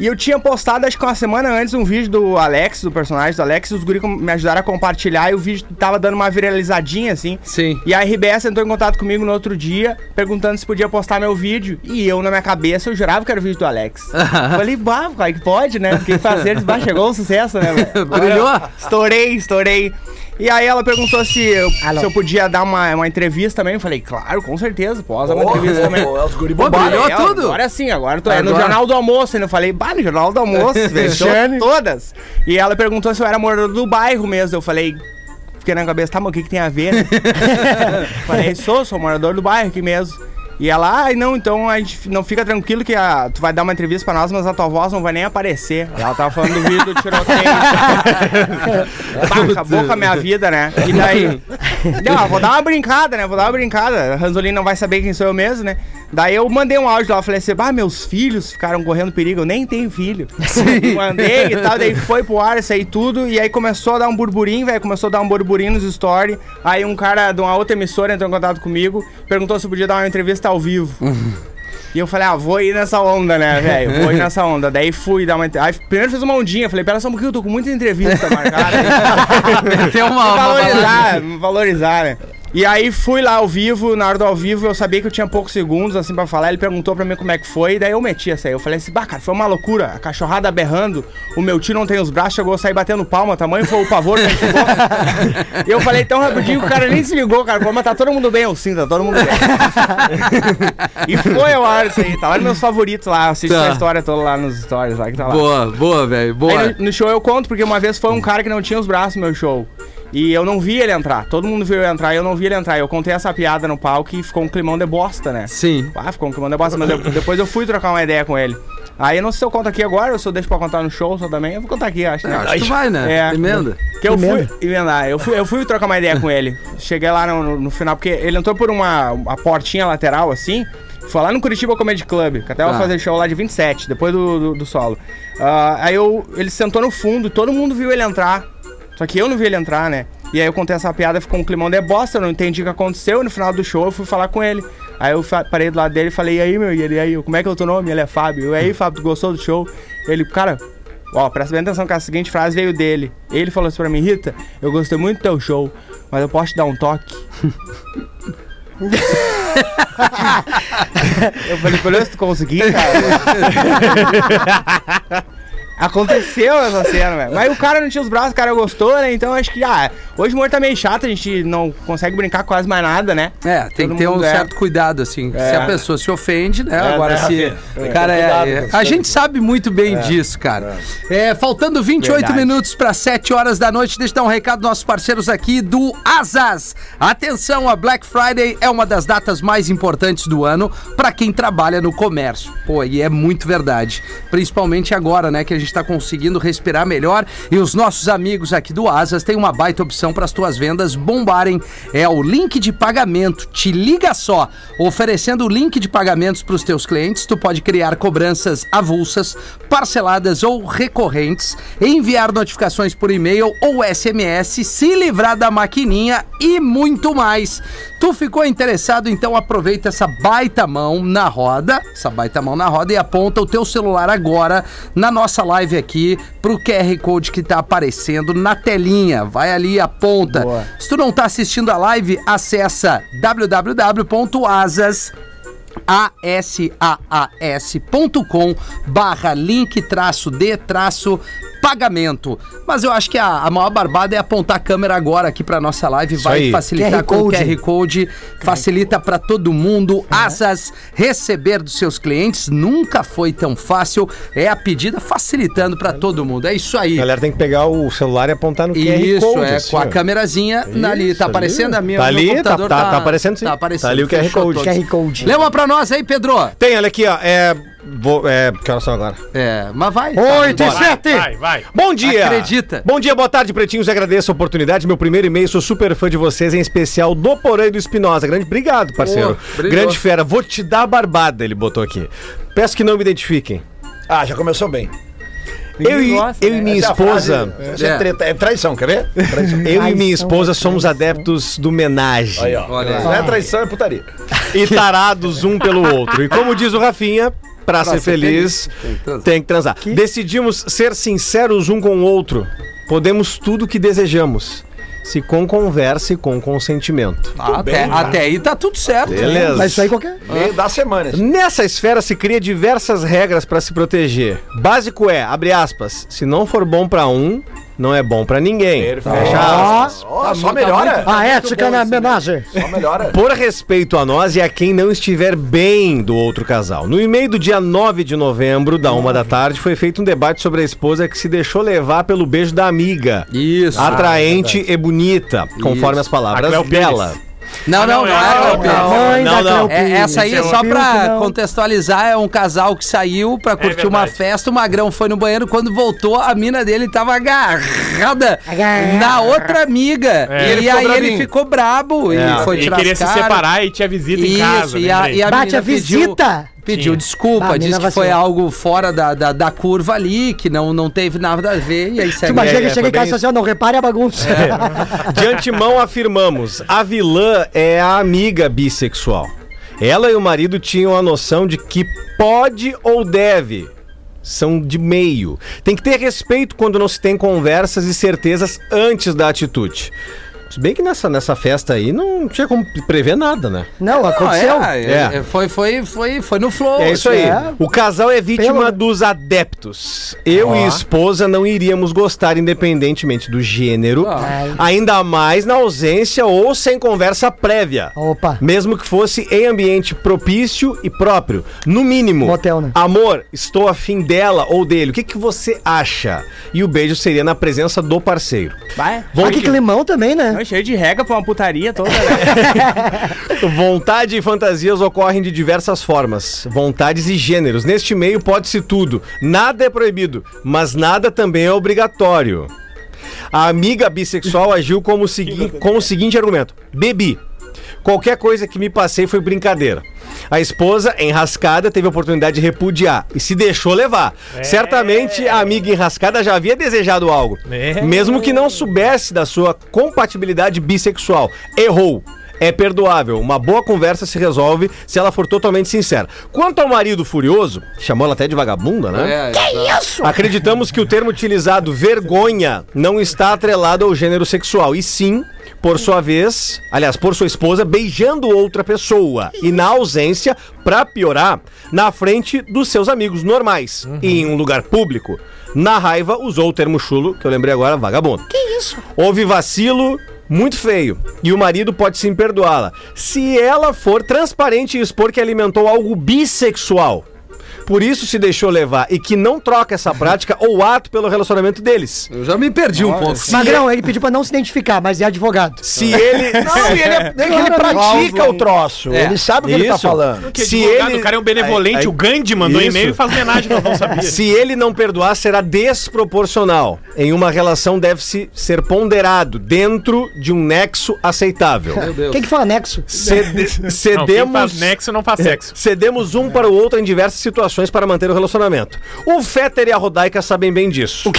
E eu tinha postado, acho que uma semana antes, um vídeo do Alex, do personagem do Alex, e os guri com- me ajudaram a compartilhar e o vídeo tava dando uma viralizadinha, assim. Sim. E a RBS entrou em contato comigo no outro dia, perguntando se podia postar meu vídeo. E eu, na minha cabeça, eu jurava que era o vídeo do Alex. Falei, bah, cara, que pode, né? Porque fazer, bah, chegou um sucesso, né? Brilhou? Agora, Estourei, estourei. E aí ela perguntou se eu, se eu podia dar uma, uma entrevista também. Eu falei, claro, com certeza, posso dar uma entrevista também. É os guri Pô, bombaram. brilhou É, tudo? Agora sim, agora tô, é no Agora. Jornal do Almoço. Ainda falei, bah, no Jornal do Almoço, fechou todas. E ela perguntou se eu era morador do bairro mesmo. Eu falei, fiquei na cabeça, tá, mas o que, que tem a ver? né? falei, sou, sou morador do bairro aqui mesmo. E ela, ai não, então a gente não fica tranquilo que a, tu vai dar uma entrevista pra nós, mas a tua voz não vai nem aparecer. Ela tava falando do vídeo do tiroteio. bah, acabou com a minha vida, né? E daí, não, vou dar uma brincada, né? Vou dar uma brincada. A Ranzolini não vai saber quem sou eu mesmo, né? Daí eu mandei um áudio lá, falei assim, ah, meus filhos ficaram correndo perigo, eu nem tenho filho. Mandei e tal, daí foi pro ar, isso aí tudo, e aí começou a dar um burburinho, velho, começou a dar um burburinho nos stories. Aí um cara de uma outra emissora entrou em contato comigo, perguntou se eu podia dar uma entrevista ao vivo. E eu falei, ah, vou ir nessa onda, né, velho? Vou ir nessa onda. Daí fui dar uma. Aí primeiro fiz uma ondinha, falei, pera só um pouquinho, eu tô com muita entrevista marcada. Tem uma, uma valorizar, me valorizar, né? E aí fui lá ao vivo, na hora do ao vivo, eu sabia que eu tinha poucos segundos assim pra falar. Ele perguntou pra mim como é que foi, e daí eu meti essa aí. Eu falei assim, bah, cara, foi uma loucura. A cachorrada berrando, o meu tio não tem os braços, chegou a sair batendo palma, tamanho foi o pavor que. E eu falei tão rapidinho que o cara nem se ligou, cara. Falou, mas tá todo mundo bem, eu sim, tá todo mundo bem. e foi ao ar isso aí, tá lá nos meus favoritos lá. Assisti Tá. a história toda lá nos stories lá que tá lá. Boa, boa, velho. Boa. Aí no, no show eu conto, porque uma vez foi um cara que não tinha os braços no meu show. E eu não vi ele entrar. Todo mundo viu ele entrar e eu não vi ele entrar. Eu contei essa piada no palco e ficou um climão de bosta, né? Sim. Ah, ficou um climão de bosta, mas eu- depois eu fui trocar uma ideia com ele. Aí eu não sei se eu conto aqui agora ou se eu deixo pra contar no show só também. Eu vou contar aqui, acho. né? Acho que tu vai, né? É. Emenda. Que eu Emenda. fui. Emendar. Eu fui, eu fui trocar uma ideia com ele. Cheguei lá no, no- no final, porque ele entrou por uma, uma portinha lateral assim. Foi lá no Curitiba Comedy Club, que até eu Tá. vou fazer show lá de 27, depois do, do, do solo. Ah, aí eu, ele sentou no fundo, todo mundo viu ele entrar. Só que eu não vi ele entrar, né? E aí eu contei essa piada, ficou um climão de bosta, eu não entendi o que aconteceu. E no final do show eu fui falar com ele. Aí eu parei do lado dele e falei, e aí, meu, e ele, e aí, como é que é o teu nome? Ele é Fábio. E aí, Fábio, tu gostou do show? Ele, cara, ó, presta bem atenção que a seguinte frase veio dele. Ele falou assim pra mim, Rita, eu gostei muito do teu show, mas eu posso te dar um toque? eu falei, beleza, tu conseguir, cara? Aconteceu essa cena, velho. Mas o cara não tinha os braços, o cara gostou, né? Então acho que, ah, hoje o humor tá meio chato, a gente não consegue brincar quase mais nada, né? É, tem Todo que ter um é. certo cuidado, assim. É. Se a pessoa se ofende, né? É, Agora, né, se. Rafinha? Cara, é, é- a gente sabe muito bem disso, cara. É, faltando 28 Verdade. minutos para 7 horas da noite, deixa eu dar um recado aos nossos parceiros aqui do Asas. Atenção, a Black Friday é uma das datas mais importantes do ano para quem trabalha no comércio. Pô, e é muito verdade. Principalmente agora, né, que a gente tá conseguindo respirar melhor e os nossos amigos aqui do Asas têm uma baita opção para as tuas vendas bombarem. É o link de pagamento. Te liga só, oferecendo o link de pagamentos para os teus clientes, tu pode criar cobranças avulsas, parceladas ou recorrentes, enviar notificações por e-mail ou SMS, se livrar da maquininha e muito mais. Tu ficou interessado? Então aproveita essa baita mão na roda, essa baita mão na roda e aponta o teu celular agora na nossa live aqui pro QR Code que tá aparecendo na telinha. Vai ali aponta. Se tu não tá assistindo a live, acessa www.asas asas.com barra link traço de traço pagamento. Mas eu acho que a, a maior barbada é apontar a câmera agora aqui pra nossa live. Vai aí. facilitar QR com o. QR Code. Facilita pra todo mundo. Asas, receber dos seus clientes nunca foi tão fácil. É a pedida facilitando pra todo mundo. É isso aí. A galera tem que pegar o celular e apontar no QR Isso, Code. é, assim, com a ó. câmerazinha ali. Isso, Tá ali. aparecendo a minha Tá ali, computador tá- tá- tá aparecendo sim. Tá aparecendo. Tá ali o QR Code. QR Code. Lê uma pra nós aí, Pedro. Tem, olha aqui, ó. É. Vou, é que horas são agora? É, mas vai. Oito e Bora. sete. Vai, vai. Bom dia! Acredita. Bom dia, boa tarde, pretinhos. Agradeço a oportunidade. Meu primeiro e-mail, sou super fã de vocês, em especial do Porã e do Espinosa. Grande, obrigado, parceiro. Brilhou. Grande fera. Vou te dar a barbada, ele botou aqui. Peço que não me identifiquem. Ah, já começou bem. Eu e, gosta, eu e né? minha Essa é esposa. frase- é, É. treta- é traição, quer ver? Traição. Eu e minha esposa somos adeptos do homenagem. Aí, ó. Olha aí. Não é traição, é putaria. E tarados um pelo outro. E como diz o Rafinha, pra, ser, ser feliz, Tem que transar. tem que transar. Decidimos ser sinceros um com o outro. Podemos tudo o que desejamos. Se com conversa e com consentimento. Ah, até, até aí tá tudo certo. Beleza. Mas isso aí qualquer. Meio da semana. assim. Nessa esfera se cria diversas regras para se proteger. Básico é, abre aspas, se não for bom para um, não é bom para ninguém. Perfeito. Fecha aspas. Ó, só melhora. A ética na homenagem. Só melhora. Por respeito a nós e a quem não estiver bem do outro casal. No e-mail do dia 9 de novembro, da uma da tarde, foi feito um debate sobre a esposa que se deixou levar pelo beijo da amiga. Isso. Atraente e bonita, conforme Isso. as palavras dela. Não, não, não, é a Cléo Pires. Mãe Não, da não. É, Pires. essa aí é Esse só pra não- contextualizar, é um casal que saiu pra curtir uma festa, o Magrão foi no banheiro, quando voltou, a mina dele tava agarrada na outra amiga. É. E, aí ele ficou brabo É. e foi Ele tirar queria as se separar e tinha visita em casa. e a, lembrei. e a Bate a visita. Pediu Sim. desculpa, Ah, disse que foi algo fora da, da, da curva ali, que não, não teve nada a ver, e aí Tu segue. imagina é, que chega foi em casa e assim, não repare a bagunça. De antemão afirmamos, a vilã é a amiga bissexual. Ela e o marido tinham a noção de que pode ou deve. São de meio. Tem que ter respeito quando não se tem conversas e certezas antes da atitude. Se bem que nessa, nessa festa aí não tinha como prever nada, né? Não, aconteceu. é, é, É. Foi, foi, foi, foi no flow. É isso aí. é. O casal é vítima Pelo- dos adeptos. Eu e esposa não iríamos gostar independentemente do gênero, Ah. ainda mais na ausência ou sem conversa prévia. Opa. Mesmo que fosse em ambiente propício e próprio. No mínimo. Motel, né? Amor, estou afim dela ou dele. O que, que você acha? E o beijo seria na presença do parceiro. Vai. Ah, que climão também, né? Não, cheio de regra pra uma putaria toda, né? Vontade e fantasias ocorrem de diversas formas, vontades e gêneros. Neste meio pode-se tudo. Nada é proibido, mas nada também é obrigatório. A amiga bissexual agiu como o segui- com o seguinte argumento: bebi. Qualquer coisa que me passei foi brincadeira. A esposa, enrascada, teve a oportunidade de repudiar e se deixou levar. Certamente a amiga enrascada já havia desejado algo, É. mesmo que não soubesse da sua compatibilidade bissexual. Errou. É perdoável. Uma boa conversa se resolve se ela for totalmente sincera. Quanto ao marido furioso, chamou ela até de vagabunda, né? É, Acreditamos que o termo utilizado vergonha não está atrelado ao gênero sexual, e sim, por sua vez, aliás, por sua esposa, beijando outra pessoa. E na ausência, pra piorar, na frente dos seus amigos normais. E em um lugar público. Na raiva, usou o termo chulo, que eu lembrei agora, vagabundo. Que isso? Houve vacilo. Muito feio. E o marido pode sim perdoá-la. Se ela for transparente e expor que alimentou algo bissexual. Por isso se deixou levar e que não troca essa prática ou ato pelo relacionamento deles. Eu já me perdi um pouco. Magrão, ele pediu pra não se identificar, mas é advogado. Se ele. Não, ele, é, é que ele pratica o troço. É. Ele sabe o que ele tá falando. Se advogado, ele- o cara é um benevolente, Aí- aí- o Gandhi mandou Isso. e-mail e faz homenagem, nós não sabia. Se ele não perdoar, será desproporcional. Em uma relação deve-se ser ponderado dentro de um nexo aceitável. Meu Deus. Quem que fala nexo? Cede- Não, quem cedemos. faz nexo não faz sexo. Cedemos um para o outro em diversas situações para manter o relacionamento. O Fetter e a Rodaica sabem bem disso.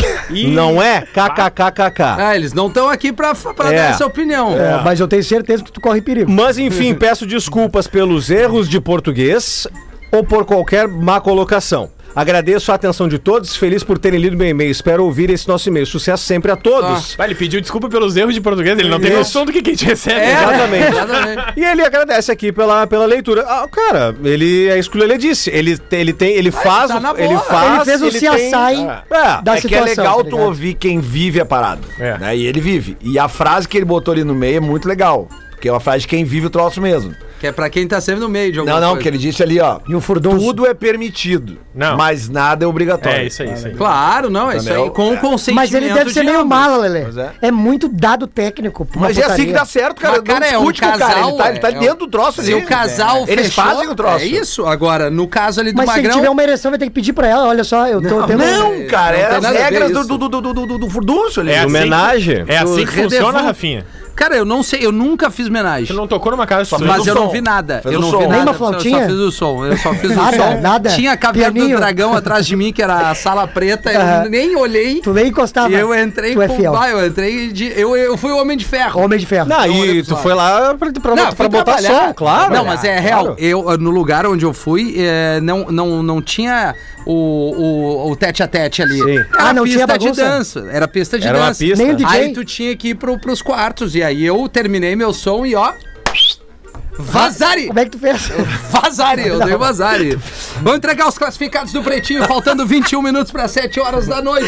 Não é? KKKKK. Ah, eles não estão aqui pra, pra É. dar essa opinião. É, mas eu tenho certeza que tu corre perigo. Mas enfim, peço desculpas pelos erros de português ou por qualquer má colocação. Agradeço a atenção de todos, feliz por terem lido meu e-mail. Espero ouvir esse nosso e-mail. Sucesso sempre a todos. Vai, ele pediu desculpa pelos erros de português, ele não tem Isso. noção do que, que a gente recebe. É, Exatamente. exatamente. E ele agradece aqui pela, pela leitura. Ah, cara, ele é isso que o Lelê disse. Ele, ele tem, ele faz, tá ele faz, Ele fez o tem- CSI É. da é que é situação. legal tá tu ligado? ouvir quem vive a parada. É. Né? E ele vive. E a frase que ele botou ali no meio é muito legal. Porque é uma frase de quem vive o troço mesmo. Que é pra quem tá sempre no meio de alguma Não, não, coisa. que ele disse ali, ó. E um furdunço. Tudo é permitido. Não. Mas nada é obrigatório. É, isso aí, isso aí. Claro, não, é isso Entendeu? aí. Com o consentimento Mas ele deve ser de meio ambos. mala, Lelê. Pois é. É. muito dado técnico. pra uma Mas é assim putaria. que dá certo, cara. Mas, cara, é não um discute com o cara. Ele tá, ele tá é, dentro do troço ali. Se o casal Eles fechou, fazem o troço. É isso. Agora, no caso ali do Mas se ele Magrão... tiver uma ereção, vai ter que pedir pra ela. Olha só, eu tô Não, tendo. Não, cara, Não é tem as nada a ver regras do, isso. do, do, do, do, do furdunço ali. É assim que- homenagem. É assim que funciona. Rafinha. Cara, eu não sei, eu nunca fiz homenagem. Você não tocou numa casa só Mas o eu não som. vi nada. Fez eu não som. vi Nem nada. uma Eu só flautinha? fiz o som. Eu só fiz o Nada, som. nada. Tinha a caverna do Pianinho. dragão atrás de mim, que era a sala preta. Eu nem olhei. Tu nem encostava. E eu entrei tu é com fiel. Ah, eu entrei de. Eu, eu fui o Homem de Ferro. Homem de ferro. Não, Não, e tu foi lá pra, pra, Não, pra botar trabalhar. som, claro. Não, mas é real. Claro. Eu, no lugar onde eu fui, é, não, não, não tinha o, o, o tete a tete ali. Sim. Era Ah, não pista tinha de bagunça? dança. Era pista de Era uma dança. pista. Nem DJ. Aí tu tinha que ir pro, pros quartos. E aí eu terminei meu som e ó. Vazare! Como é que tu fez? Vazare, eu dei vazare. Vamos entregar os classificados do Pretinho, faltando 21 minutos para 7 horas da noite.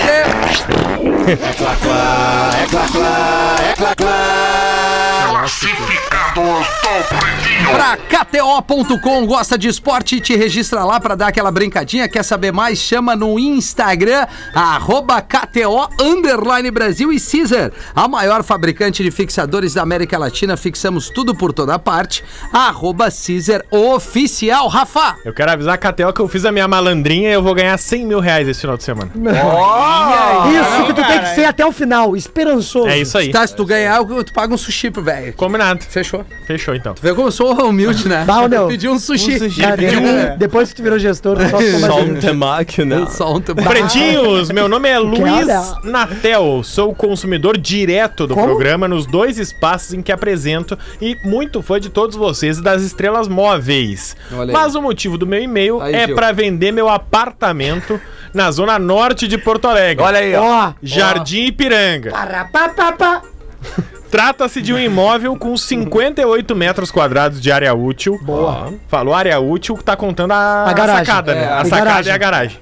Pra KTO.com, gosta de esporte? Te registra lá pra dar aquela brincadinha. Quer saber mais? Chama no Instagram, arroba KTO Underline Brasil e Caesar, a maior fabricante de fixadores da América Latina. Fixamos tudo por toda parte. Arroba Caesar Oficial. Rafa! Eu quero avisar a Catel que eu fiz a minha malandrinha e eu vou ganhar 100 mil reais esse final de semana. Isso que tu tem que cara. ser até o final, esperançoso. É isso aí. Tá, se tu ganhar, eu- tu paga um sushi pro velho. Combinado. Fechou. Fechou então. Vê como eu sou humilde, né? Bah, meu. Pedi um sushi. Cara, de- Depois que tu virou gestor, tu só ficou mais Só um temaki, né? Só um tempo. Pretinhos, meu nome é Luiz Olha. Natel, sou consumidor direto do Como? programa nos dois espaços em que apresento e muito fã de todos vocês e das estrelas móveis. Olha aí. Mas o motivo do meu e-mail Aí, é para vender meu apartamento na zona norte de Porto Alegre. Olha aí, ó. Ó, Jardim Ipiranga. pá, pá, pá. Trata-se de um imóvel com 58 metros quadrados de área útil. Boa. Falou área útil, tá contando a, A garagem. sacada, É, né? A a sacada garagem. e a garagem.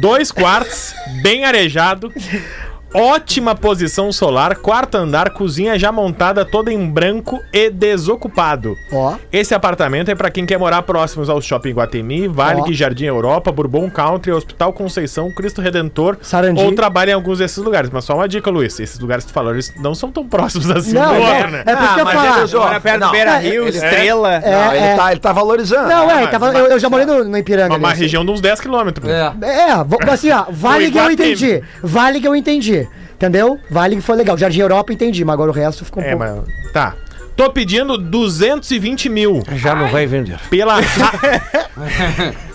Dois quartos, bem arejado. Ótima posição solar, quarto andar, cozinha já montada toda em branco e desocupado. Ó. Esse apartamento é pra quem quer morar próximos ao Shopping Guatemi, Ó. Jardim Europa, Bourbon Country, Hospital Conceição, Cristo Redentor Sarandi. ou trabalha em alguns desses lugares. Mas só uma dica, Luiz, esses lugares que tu falou, eles não são tão próximos assim Não, do é, né? é por isso que eu mas ó, Mora perto Não, do Beira é, Rio, ele- Estrela. É, Não, ele, é. tá, ele tá valorizando. Não, é, mas- tava- mas- eu, eu já morei no, no Ipiranga. Uma, uma ali, região de uns 10 quilômetros. É. É, assim, ó, vale que eu entendi. Vale que eu entendi. Entendeu? Vale que foi legal. Jardim Europa entendi, mas agora o resto ficou um É, pouco. mas. Tá. Tô pedindo 220 mil Já não vai vender. pela.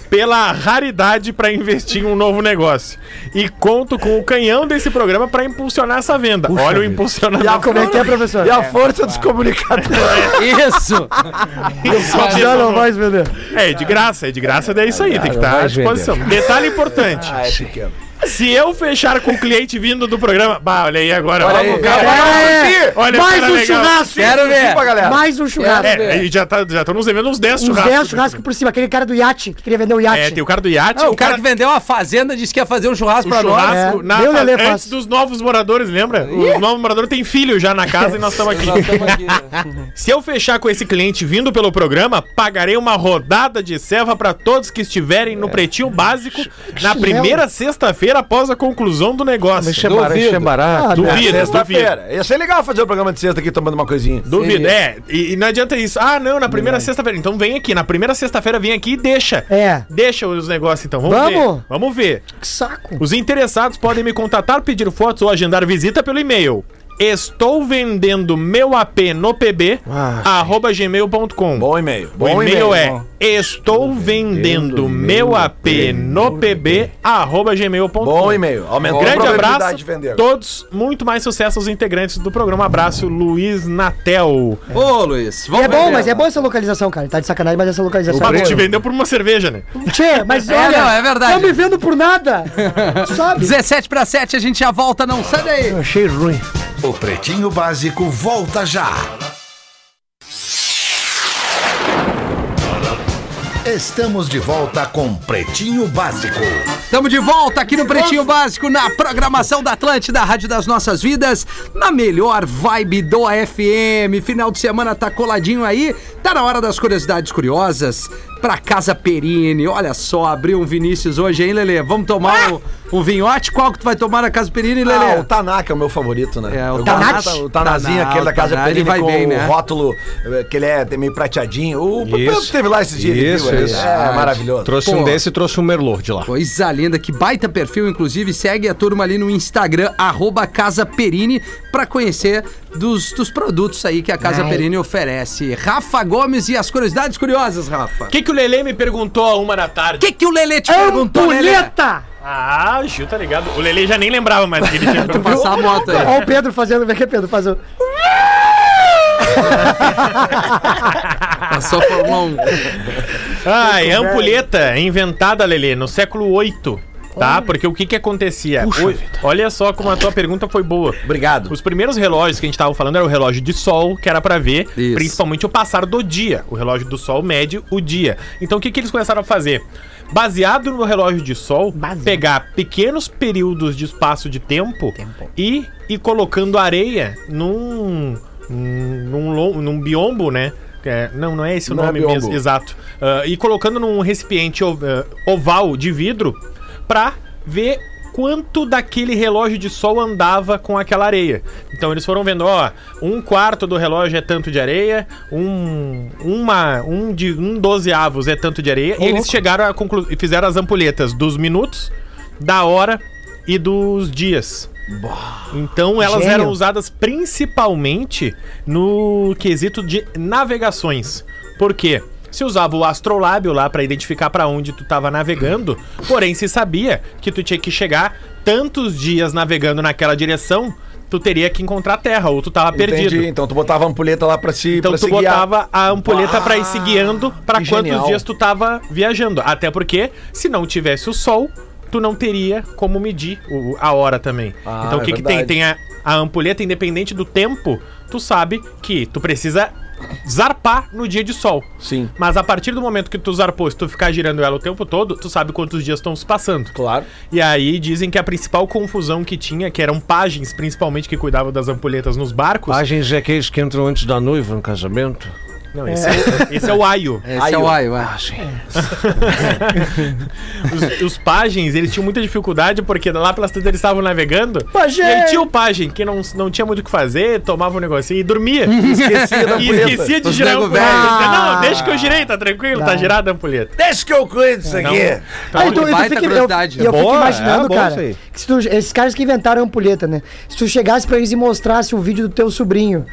pela raridade pra investir em um novo negócio. E conto com o canhão desse programa pra impulsionar essa venda. Olha o impulsionamento. E a, Como é que é, professor? e a força dos comunicadores. Isso! Já não vai vender. É, de graça, é de graça, é isso aí, tem que estar à vai disposição. Detalhe importante: ah, é pequeno. Se eu fechar com o cliente vindo do programa. Bah, olha aí agora. Olha vamos aí. É, Olha, mais cara um churrasco. Quero ver. Pra galera. Mais um churrasco. É, já tá, já estão nos devendo uns 10 Uns churrascos. 10 churrascos por cima. Aquele cara do iate, que queria vender o iate. É, tem o cara do iate, Ah, o cara que vendeu a fazenda disse que ia fazer um churrasco o pra nós. churrasco É. na- o Lelê antes faz. dos novos moradores, lembra? Os novos moradores têm filho já na casa e nós estamos aqui. Nós estamos aqui. né? Se eu fechar com esse cliente vindo pelo programa, pagarei uma rodada de serva para todos que estiverem no pretinho básico na primeira sexta-feira após a conclusão do negócio. Isso é barato. Ah, Duvido, duvido. Sexta-feira. Ia ser legal fazer o programa de sexta aqui tomando uma coisinha. Duvido, é. E, e não adianta isso. Ah, não, na primeira sexta-feira. Então vem aqui. Na primeira sexta-feira vem aqui e deixa. É. Deixa os negócios então. Vamos, Vamos? ver. Vamos ver. Que saco. Os interessados podem me contatar, pedir fotos ou agendar visita pelo e-mail Estou vendendo meu AP no PB, arroba gmail.com. Bom e-mail. O Bom e-mail é bom. estou vendendo meu AP no PB, arroba gmail.com. Bom e-mail. Aumentou a Grande abraço, de vender. todos, muito mais sucesso aos integrantes do programa. Abraço, Luiz Natel. Ô, Luiz, E é bom, mas é bom essa localização, cara. Tá de sacanagem, mas essa localização O é te boa. vendeu por uma cerveja, né? Tchê, mas É, olha, não, é verdade. Não me vendo por nada. Sabe? 17 para 7, a gente já volta, não sai daí. Eu achei ruim. O Pretinho Básico volta já. Estamos de volta com Pretinho Básico. Estamos de volta aqui no Pretinho Básico, na programação da Atlântida, Rádio das Nossas Vidas, na melhor vibe do FM. Final de semana tá coladinho aí, tá na hora das curiosidades curiosas. Pra Casa Perini, olha só, abriu um Vinícius hoje, hein, Lelê? Vamos tomar um, um vinhote? Qual que tu vai tomar na Casa Perini, Lelê? Ah, o Tanaka é o meu favorito, né? É, o Tanaka. O Tanazinho, Taná, aquele da Casa Taná, Perini vai com bem, né? o rótulo, eh, que ele é meio prateadinho. O Pedro Isso. teve lá esse dia, ele Isso, viu, é, isso. É, maravilhoso. Trouxe Pô. um desse e trouxe um Merlot de lá. Coisa linda, que baita perfil, inclusive, segue a turma ali no Instagram, arroba Casa Perini, pra conhecer dos, dos produtos aí que a Casa Ai. Perini oferece. Rafa Gomes e as curiosidades curiosas, Rafa. O que, que o Lele me perguntou a uma da O tarde? que, que o Lelê te perguntou, Lelê? Ampulheta! Ah, o Gil tá ligado. O Lele já nem lembrava mais que ele tinha perguntado. passar a moto aí. Olha o Pedro fazendo, vem aqui, Pedro, faz o... Passou a Fórmula 1. Ah, é ampulheta inventada, Lele, no século VIII. Tá? Porque o que que acontecia? O- olha só como a tua pergunta foi boa. Obrigado. Os primeiros relógios que a gente tava falando era o relógio de sol, que era pra ver Isso. principalmente o passar do dia. O relógio do sol mede o dia. Então o que que eles começaram a fazer? Baseado no relógio de sol, pegar pequenos períodos de espaço de tempo, e ir colocando areia num num, num, lo- num biombo, né? É, não, não é esse o Não é nome biombo. mesmo, exato. Ah, e colocando num recipiente ov- ah, oval de vidro pra ver quanto daquele relógio de sol andava com aquela areia. Então eles foram vendo, ó, um quarto do relógio é tanto de areia, um uma um de um dozeavos é tanto de areia, e eles chegaram a conclu e fizeram as ampulhetas dos minutos, da hora e dos dias. Então elas Gênio. eram usadas principalmente no quesito de navegações. Por quê? Se usava o astrolábio lá pra identificar pra onde tu tava navegando, porém se sabia que tu tinha que chegar tantos dias navegando naquela direção, tu teria que encontrar terra ou tu tava perdido. Entendi. Então tu botava a ampulheta lá pra se Então pra tu se guiar. botava a ampulheta pra ir se guiando pra que quantos genial. dias tu tava viajando. Até porque, se não tivesse o sol, tu não teria como medir o- a hora também. Ah, então o é que, que tem? Tem a, a ampulheta, independente do tempo, tu sabe que tu precisa zarpar no dia de sol. Sim. Mas a partir do momento que tu zarpou, se tu ficar girando ela o tempo todo, tu sabe quantos dias estão se passando. Claro. E aí dizem que a principal confusão que tinha, que eram páginas, principalmente que cuidavam das ampulhetas nos barcos. Páginas é aqueles que entram antes da noiva no casamento. Não, esse é, o, esse é o aio. Esse é o ai, ué. Ah. Os, os pajens, eles tinham muita dificuldade porque lá pelas tantas eles estavam navegando. Pajem! E aí tinha o pajem que não, não tinha muito o que fazer, tomava um negocinho e dormia. Esquecia da e esquecia de Os girar a nego ampulheta. Não, deixa que eu girei, tá tranquilo, tá Não. girada a ampulheta. Deixa que eu cuido disso Não. aqui. Ah, então, eu fico, eu, e eu fico Boa, imaginando, é cara, que se tu- esses caras que inventaram a ampulheta, né? Se tu chegasse pra eles e mostrasse o vídeo do teu sobrinho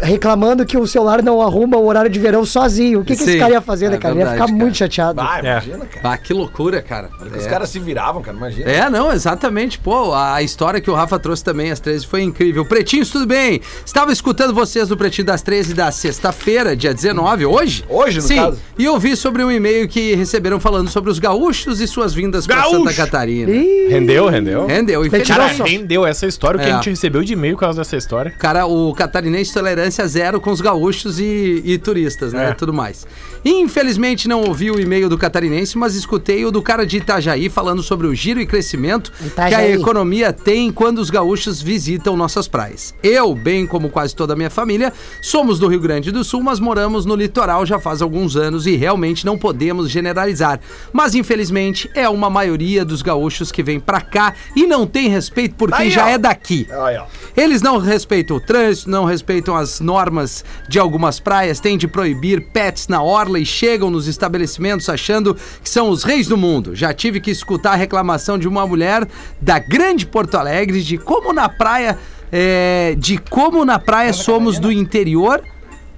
reclamando que o celular não arruma o horário de verão sozinho, o que, que esse Sim, cara ia fazer, né, é cara? Ele ia verdade, ficar cara. muito chateado. Ah, imagina, cara. Ah, que loucura, cara. Os É. caras se viravam, cara, imagina. É, não, exatamente. Pô, a história que o Rafa trouxe também às 13 foi incrível. Pretinhos, tudo bem? Estava escutando vocês no Pretinho das 13 da sexta-feira, dia 19, hoje? Hoje, no Sim, caso. e eu vi sobre um e-mail que receberam falando sobre os gaúchos e suas vindas para! Santa Catarina. Ih, Rendeu, rendeu. Rendeu, Tirou Cara, rendeu essa história, o que É. a gente recebeu de e-mail por causa dessa história. Cara, o catarinense tolerância zero com os gaúchos e, e turistas, né? É. Tudo mais. Infelizmente não ouvi o e-mail do catarinense, mas escutei o do cara de Itajaí falando sobre o giro e crescimento que a Itajaí. economia tem quando os gaúchos visitam nossas praias. Eu, bem como quase toda a minha família, somos do Rio Grande do Sul, mas moramos no litoral já faz alguns anos e realmente não podemos generalizar. Mas infelizmente é uma maioria dos gaúchos que vem pra cá e não tem respeito por quem Aí, já ó. é daqui. Aí, ó. Eles não respeitam o trânsito, não respeitam as normas de algumas praias, têm de proibir pets na orla e chegam nos estabelecimentos achando que são os reis do mundo. Já tive que escutar a reclamação de uma mulher da grande Porto Alegre de como na praia é, de como na praia somos do interior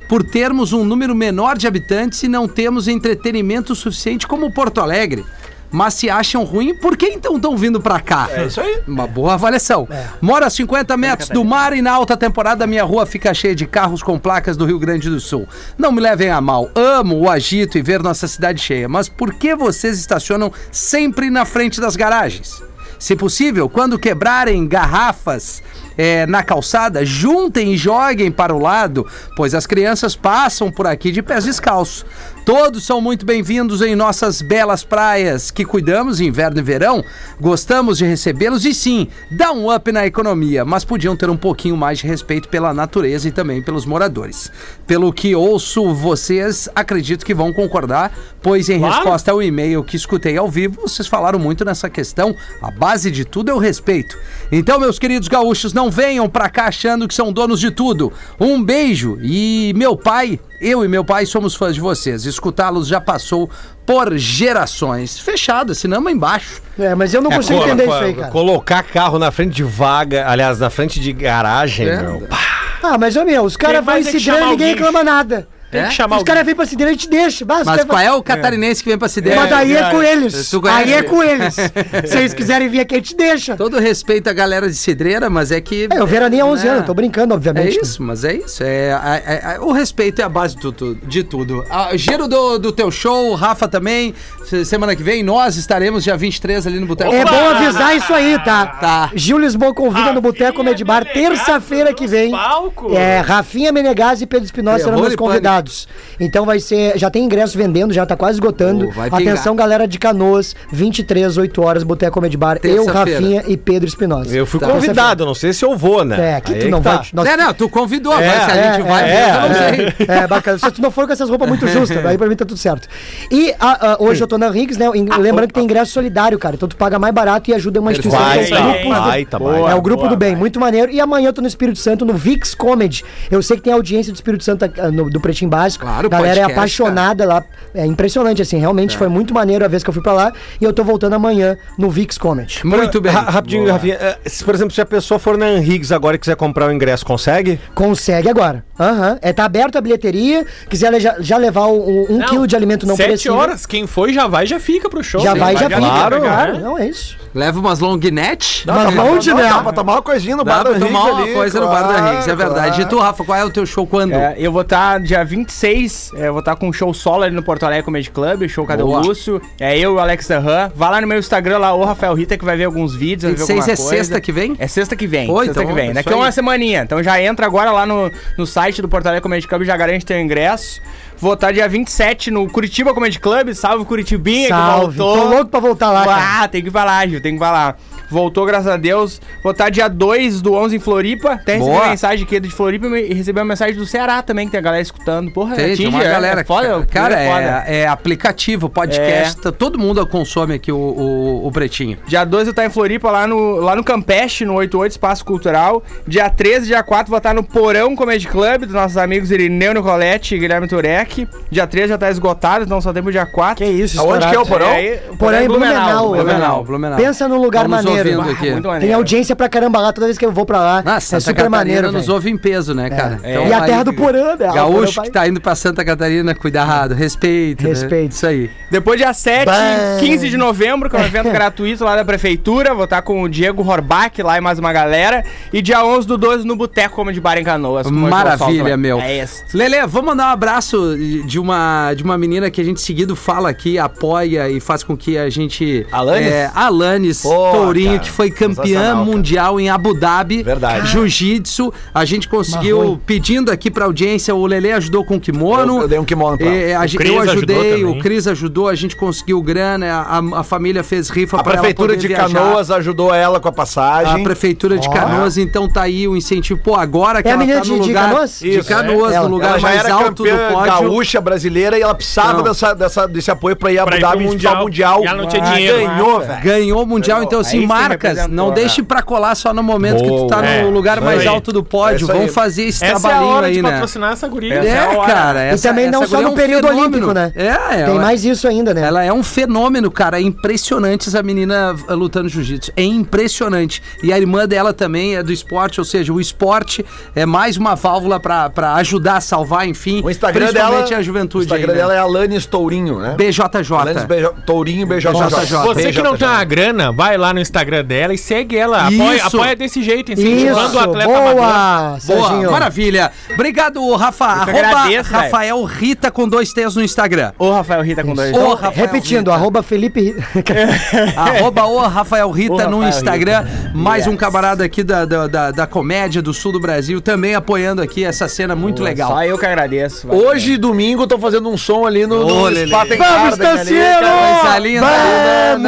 por termos um número menor de habitantes e não temos entretenimento suficiente como Porto Alegre. Mas se acham ruim, por que então estão vindo pra cá? É isso aí. Uma boa avaliação. Moro a 50 metros do mar e na alta temporada minha rua fica cheia de carros com placas do Rio Grande do Sul. Não me levem a mal, amo o agito e ver nossa cidade cheia, mas por que vocês estacionam sempre na frente das garagens? Se possível, quando quebrarem garrafas é, na calçada, juntem e joguem para o lado, pois as crianças passam por aqui de pés descalços. Todos são muito bem-vindos em nossas belas praias que cuidamos inverno e verão. Gostamos de recebê-los e sim, dá um up na economia, mas podiam ter um pouquinho mais de respeito pela natureza e também pelos moradores. Pelo que ouço vocês, acredito que vão concordar, pois em resposta ao e-mail que escutei ao vivo, vocês falaram muito nessa questão. A base de tudo é o respeito. Então, meus queridos gaúchos, não venham pra cá achando que são donos de tudo. Um beijo e meu pai, eu e meu pai somos fãs de vocês. Escutá-los já passou por gerações. Fechado, cinema embaixo. É, mas eu não consigo co- entender co- isso aí, cara. Colocar carro na frente de vaga, aliás, na frente de garagem, É. meu. Pá, Ah, mas, ô meu, os caras vão é Cidrão e ninguém reclama nada. Tem É? que chamar Os caras vêm pra Cidrão e te deixa. Bah, os Mas caras- qual é o catarinense que vem pra cidade? Mas daí é com eles. Tu conhece? Aí é com eles. Se eles quiserem vir aqui, a gente deixa. Todo respeito à galera de Cidreira, mas é que. É, eu veraneio há 11 né? anos, tô brincando, É obviamente. isso, mas é isso. É, é- é- é- o respeito é a base de tudo. De tudo. Ah, giro do, do teu show, Rafa também. Se- Semana que vem, nós estaremos dia 23 ali no Boteco. É bom avisar isso aí, tá? Tá. Gil Lisboa convida no Boteco Comedy Bar terça-feira que vem. palco. É, Rafinha Menegas e Pedro Espinosa serão meus pânico. Convidados. Então vai ser. Já tem ingresso vendendo, já tá quase esgotando. Oh, vai pingar. Atenção, galera de Canoas, 23, 8 horas, Boteco Comedy Bar. Eu. Rafinha e Pedro Espinosa. Eu fui Tá. convidado, não sei se eu vou, né? É, que Aí tu não tá. vai. nós- É, não, tu convidou, É, mas se a gente é, vai, é, eu não sei. É, bacana. Se tu não for com essas roupas muito justas, aí pra mim tá tudo certo. E ah, ah, hoje eu tô na Riggs, né? em- Lembrando que tem ingresso solidário, cara. Então tu paga mais barato e ajuda uma instituição Vai, que é tá, vai, tá, vai. é o grupo boa, do bem, vai. muito maneiro. E amanhã eu tô no Espírito Santo, no VIX Comedy. Eu sei que tem audiência do Espírito Santo ah, no- do Pretinho Básico. Claro, A galera é apaixonada lá. É impressionante, assim. Realmente foi muito maneiro a vez que eu fui pra lá. E eu tô voltando amanhã no VIX Comedy. Muito bem. Ra- Rapidinho, Rafinha. eh, Se, por exemplo, se a pessoa for na Henriques agora e quiser comprar o ingresso, consegue? Consegue agora. Aham. É, tá aberto a bilheteria. Quiser já, já levar um, um quilo de alimento não Sete perecível. horas, quem foi já vai, já fica pro show. Já Sim, vai, já fica. claro. Cara, não é isso. Leva umas long net. Mas onde, né? Dá pra tomar uma coisinha no Dá bar pra da tomar Riggs uma ali, coisa no bar da claro, Riggs, é verdade. claro. E tu, Rafa, qual é o teu show quando? É, eu vou estar dia 26, é, eu vou estar com um show solo ali no Porto Alegre Comedy Club, show Cadê o. Lúcio. É eu e o Alex Ram. Vai lá no meu Instagram lá, o Rafael Rita, que vai ver alguns vídeos. vai ver 26 alguma é coisa. sexta que vem? É sexta que vem. Pô, sexta então, que vem. isso Daqui a aí. uma semaninha. Então já entra agora lá no, no site do Porto Alegre Comedy Club, já garante teu ingresso. Vou estar dia 27 no Curitiba Comedy Club, salve Curitibinha Salve. que voltou. Tô louco pra voltar lá, cara. Ah, tem que ir pra lá, Gil, tem que ir pra lá. Voltou, graças a Deus. Vou estar dia 2 do 11 em Floripa. Até recebi Boa. uma mensagem aqui de Floripa e recebi uma mensagem do Ceará também, que tem a galera escutando. Porra, Tem, tem atinge, uma é, galera. é foda, cara, é foda. é, é aplicativo, podcast, tá- todo mundo consome aqui o, o, o Pretinho. Dia 2 eu tá em Floripa, lá no, lá no Campeche, no 88 Espaço Cultural. Dia 13 e dia 4 vou estar no Porão Comedy Club, dos nossos amigos Irineu Nicoletti e Guilherme Turek. Dia 3 já tá esgotado, então só tem pro dia 4. Que isso, Aonde que é o porão? aí, o Porão em Blumenau. Blumenau, Blumenau. Pensa num lugar Tão nos maneiro. Ah, aqui. maneiro. Tem audiência pra caramba lá toda vez que eu vou pra lá. Ah, é Santa super Catarina maneiro. nos velho. ouve em peso, né, cara? É. E a terra do Porã, né? Gaúcho Porã que tá indo pra Santa Catarina, cuidado, respeito. né? Respeito. Isso aí. Depois, dia 7, Bah. 15 de novembro, que é um evento gratuito lá da prefeitura. Vou estar com o Diego Horbach lá e mais uma galera. E dia 11 do 12 no Boteco Comedy Bar em Canoas. Maravilha, meu. É isso. Lele, vamos mandar um abraço de uma, de uma menina que a gente seguido fala aqui, apoia e faz com que a gente. Alanis? É, Alanis Pô, Tourinho, cara, que foi campeã mundial em Abu Dhabi. Verdade. Jiu-Jitsu. A gente conseguiu, pedindo aqui pra audiência, o Lele ajudou com o kimono. Eu- eu dei um kimono pra. É, a O gente- Cris eu ajudou ajudei, também. o Cris ajudou, a gente conseguiu grana, a, a família fez rifa A pra ela prefeitura poder de viajar. Canoas ajudou ela com a passagem. A prefeitura de Ó. Canoas, então tá aí o incentivo. Pô, agora que É a ela menina tá de- no de lugar Canoas? de Canoas, é. no lugar Ela mais era alto do pódio. gaúcha brasileira e ela precisava dessa, dessa, desse apoio pra ir a Pra Abu Dhabi Mundial. Mundial. E ela não tinha dinheiro. Ganhou, velho. Ganhou o Mundial, então assim, sim. Marcas, não né? deixe pra colar só no momento que tu tá É, no lugar mais aí. alto do É pódio. aí. Vamos fazer esse Essa é a trabalhinho hora aí, de né? patrocinar essa guria. Essa é a É, hora. cara. E também não essa só no é um período fenômeno. olímpico, né? É, é. Tem ela- mais isso ainda, né? Ela é um fenômeno, cara. É impressionante essa menina uh, lutando jiu-jitsu. É impressionante. E a irmã dela também é do esporte, ou seja, o esporte é mais uma válvula pra, pra ajudar a salvar, enfim. O Instagram dela. principalmente a juventude. O Instagram aí, né? dela é Alanis Tourinho, né? BJJ. Alanis Tourinho BJJ. BJJ. Você que não tem uma grana, vai lá no Instagram dela e segue ela. Apoia, apoia desse jeito, incentivando Isso, o atleta boa, Boa, maravilha. Obrigado, Rafa. Agradeço. Rafael Rita com dois T's no Instagram. Ô, Rafael Rita com dois. Ô, Rafael Repetindo, Rita. arroba Felipe. Arroba o Rafael Rita O no Rafael Instagram. Rita. Mais um Yes. camarada aqui da, da, da, da comédia do sul do Brasil, também apoiando aqui essa cena muito legal. Só eu que agradeço. velho. Hoje, domingo, tô fazendo um som ali no, no. Spaten Vamos,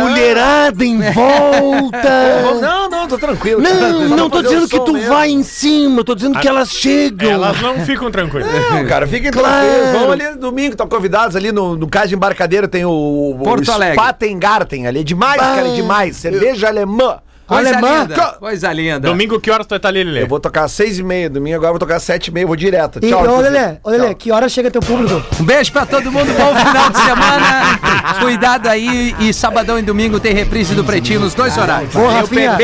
mulherada em volta! Não, não, tô tranquilo. cara. Não, não pra tô dizendo o que tu mesmo. vai em cima, eu tô dizendo que elas chegam. Elas não ficam tranquilas. Não, cara, fiquem Claro. tranquilos. Vamos ali domingo, estão convidados ali no, no Cais de Embarcadeiro, tem o, o Porto Alegre. Spatengarten ali. É demais, cara, é demais. Cerveja alemã. Coisa Alemã. linda. Coisa linda. Domingo, que horas tu vai estar ali, Lelê? Eu vou tocar às seis e meia, domingo agora eu vou tocar às sete e meia, vou direto. E, Tchau. ô. Lelê, ô, Lelê, Tchau. que hora chega teu público? Um beijo pra todo mundo, bom final de semana. Cuidado aí. E sabadão e domingo tem reprise do Pretinho nos dois horários. Ô, Rafinha.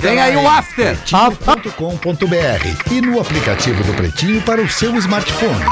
Tem aí o after. Pretinho.com.br e no aplicativo do Pretinho para o seu smartphone.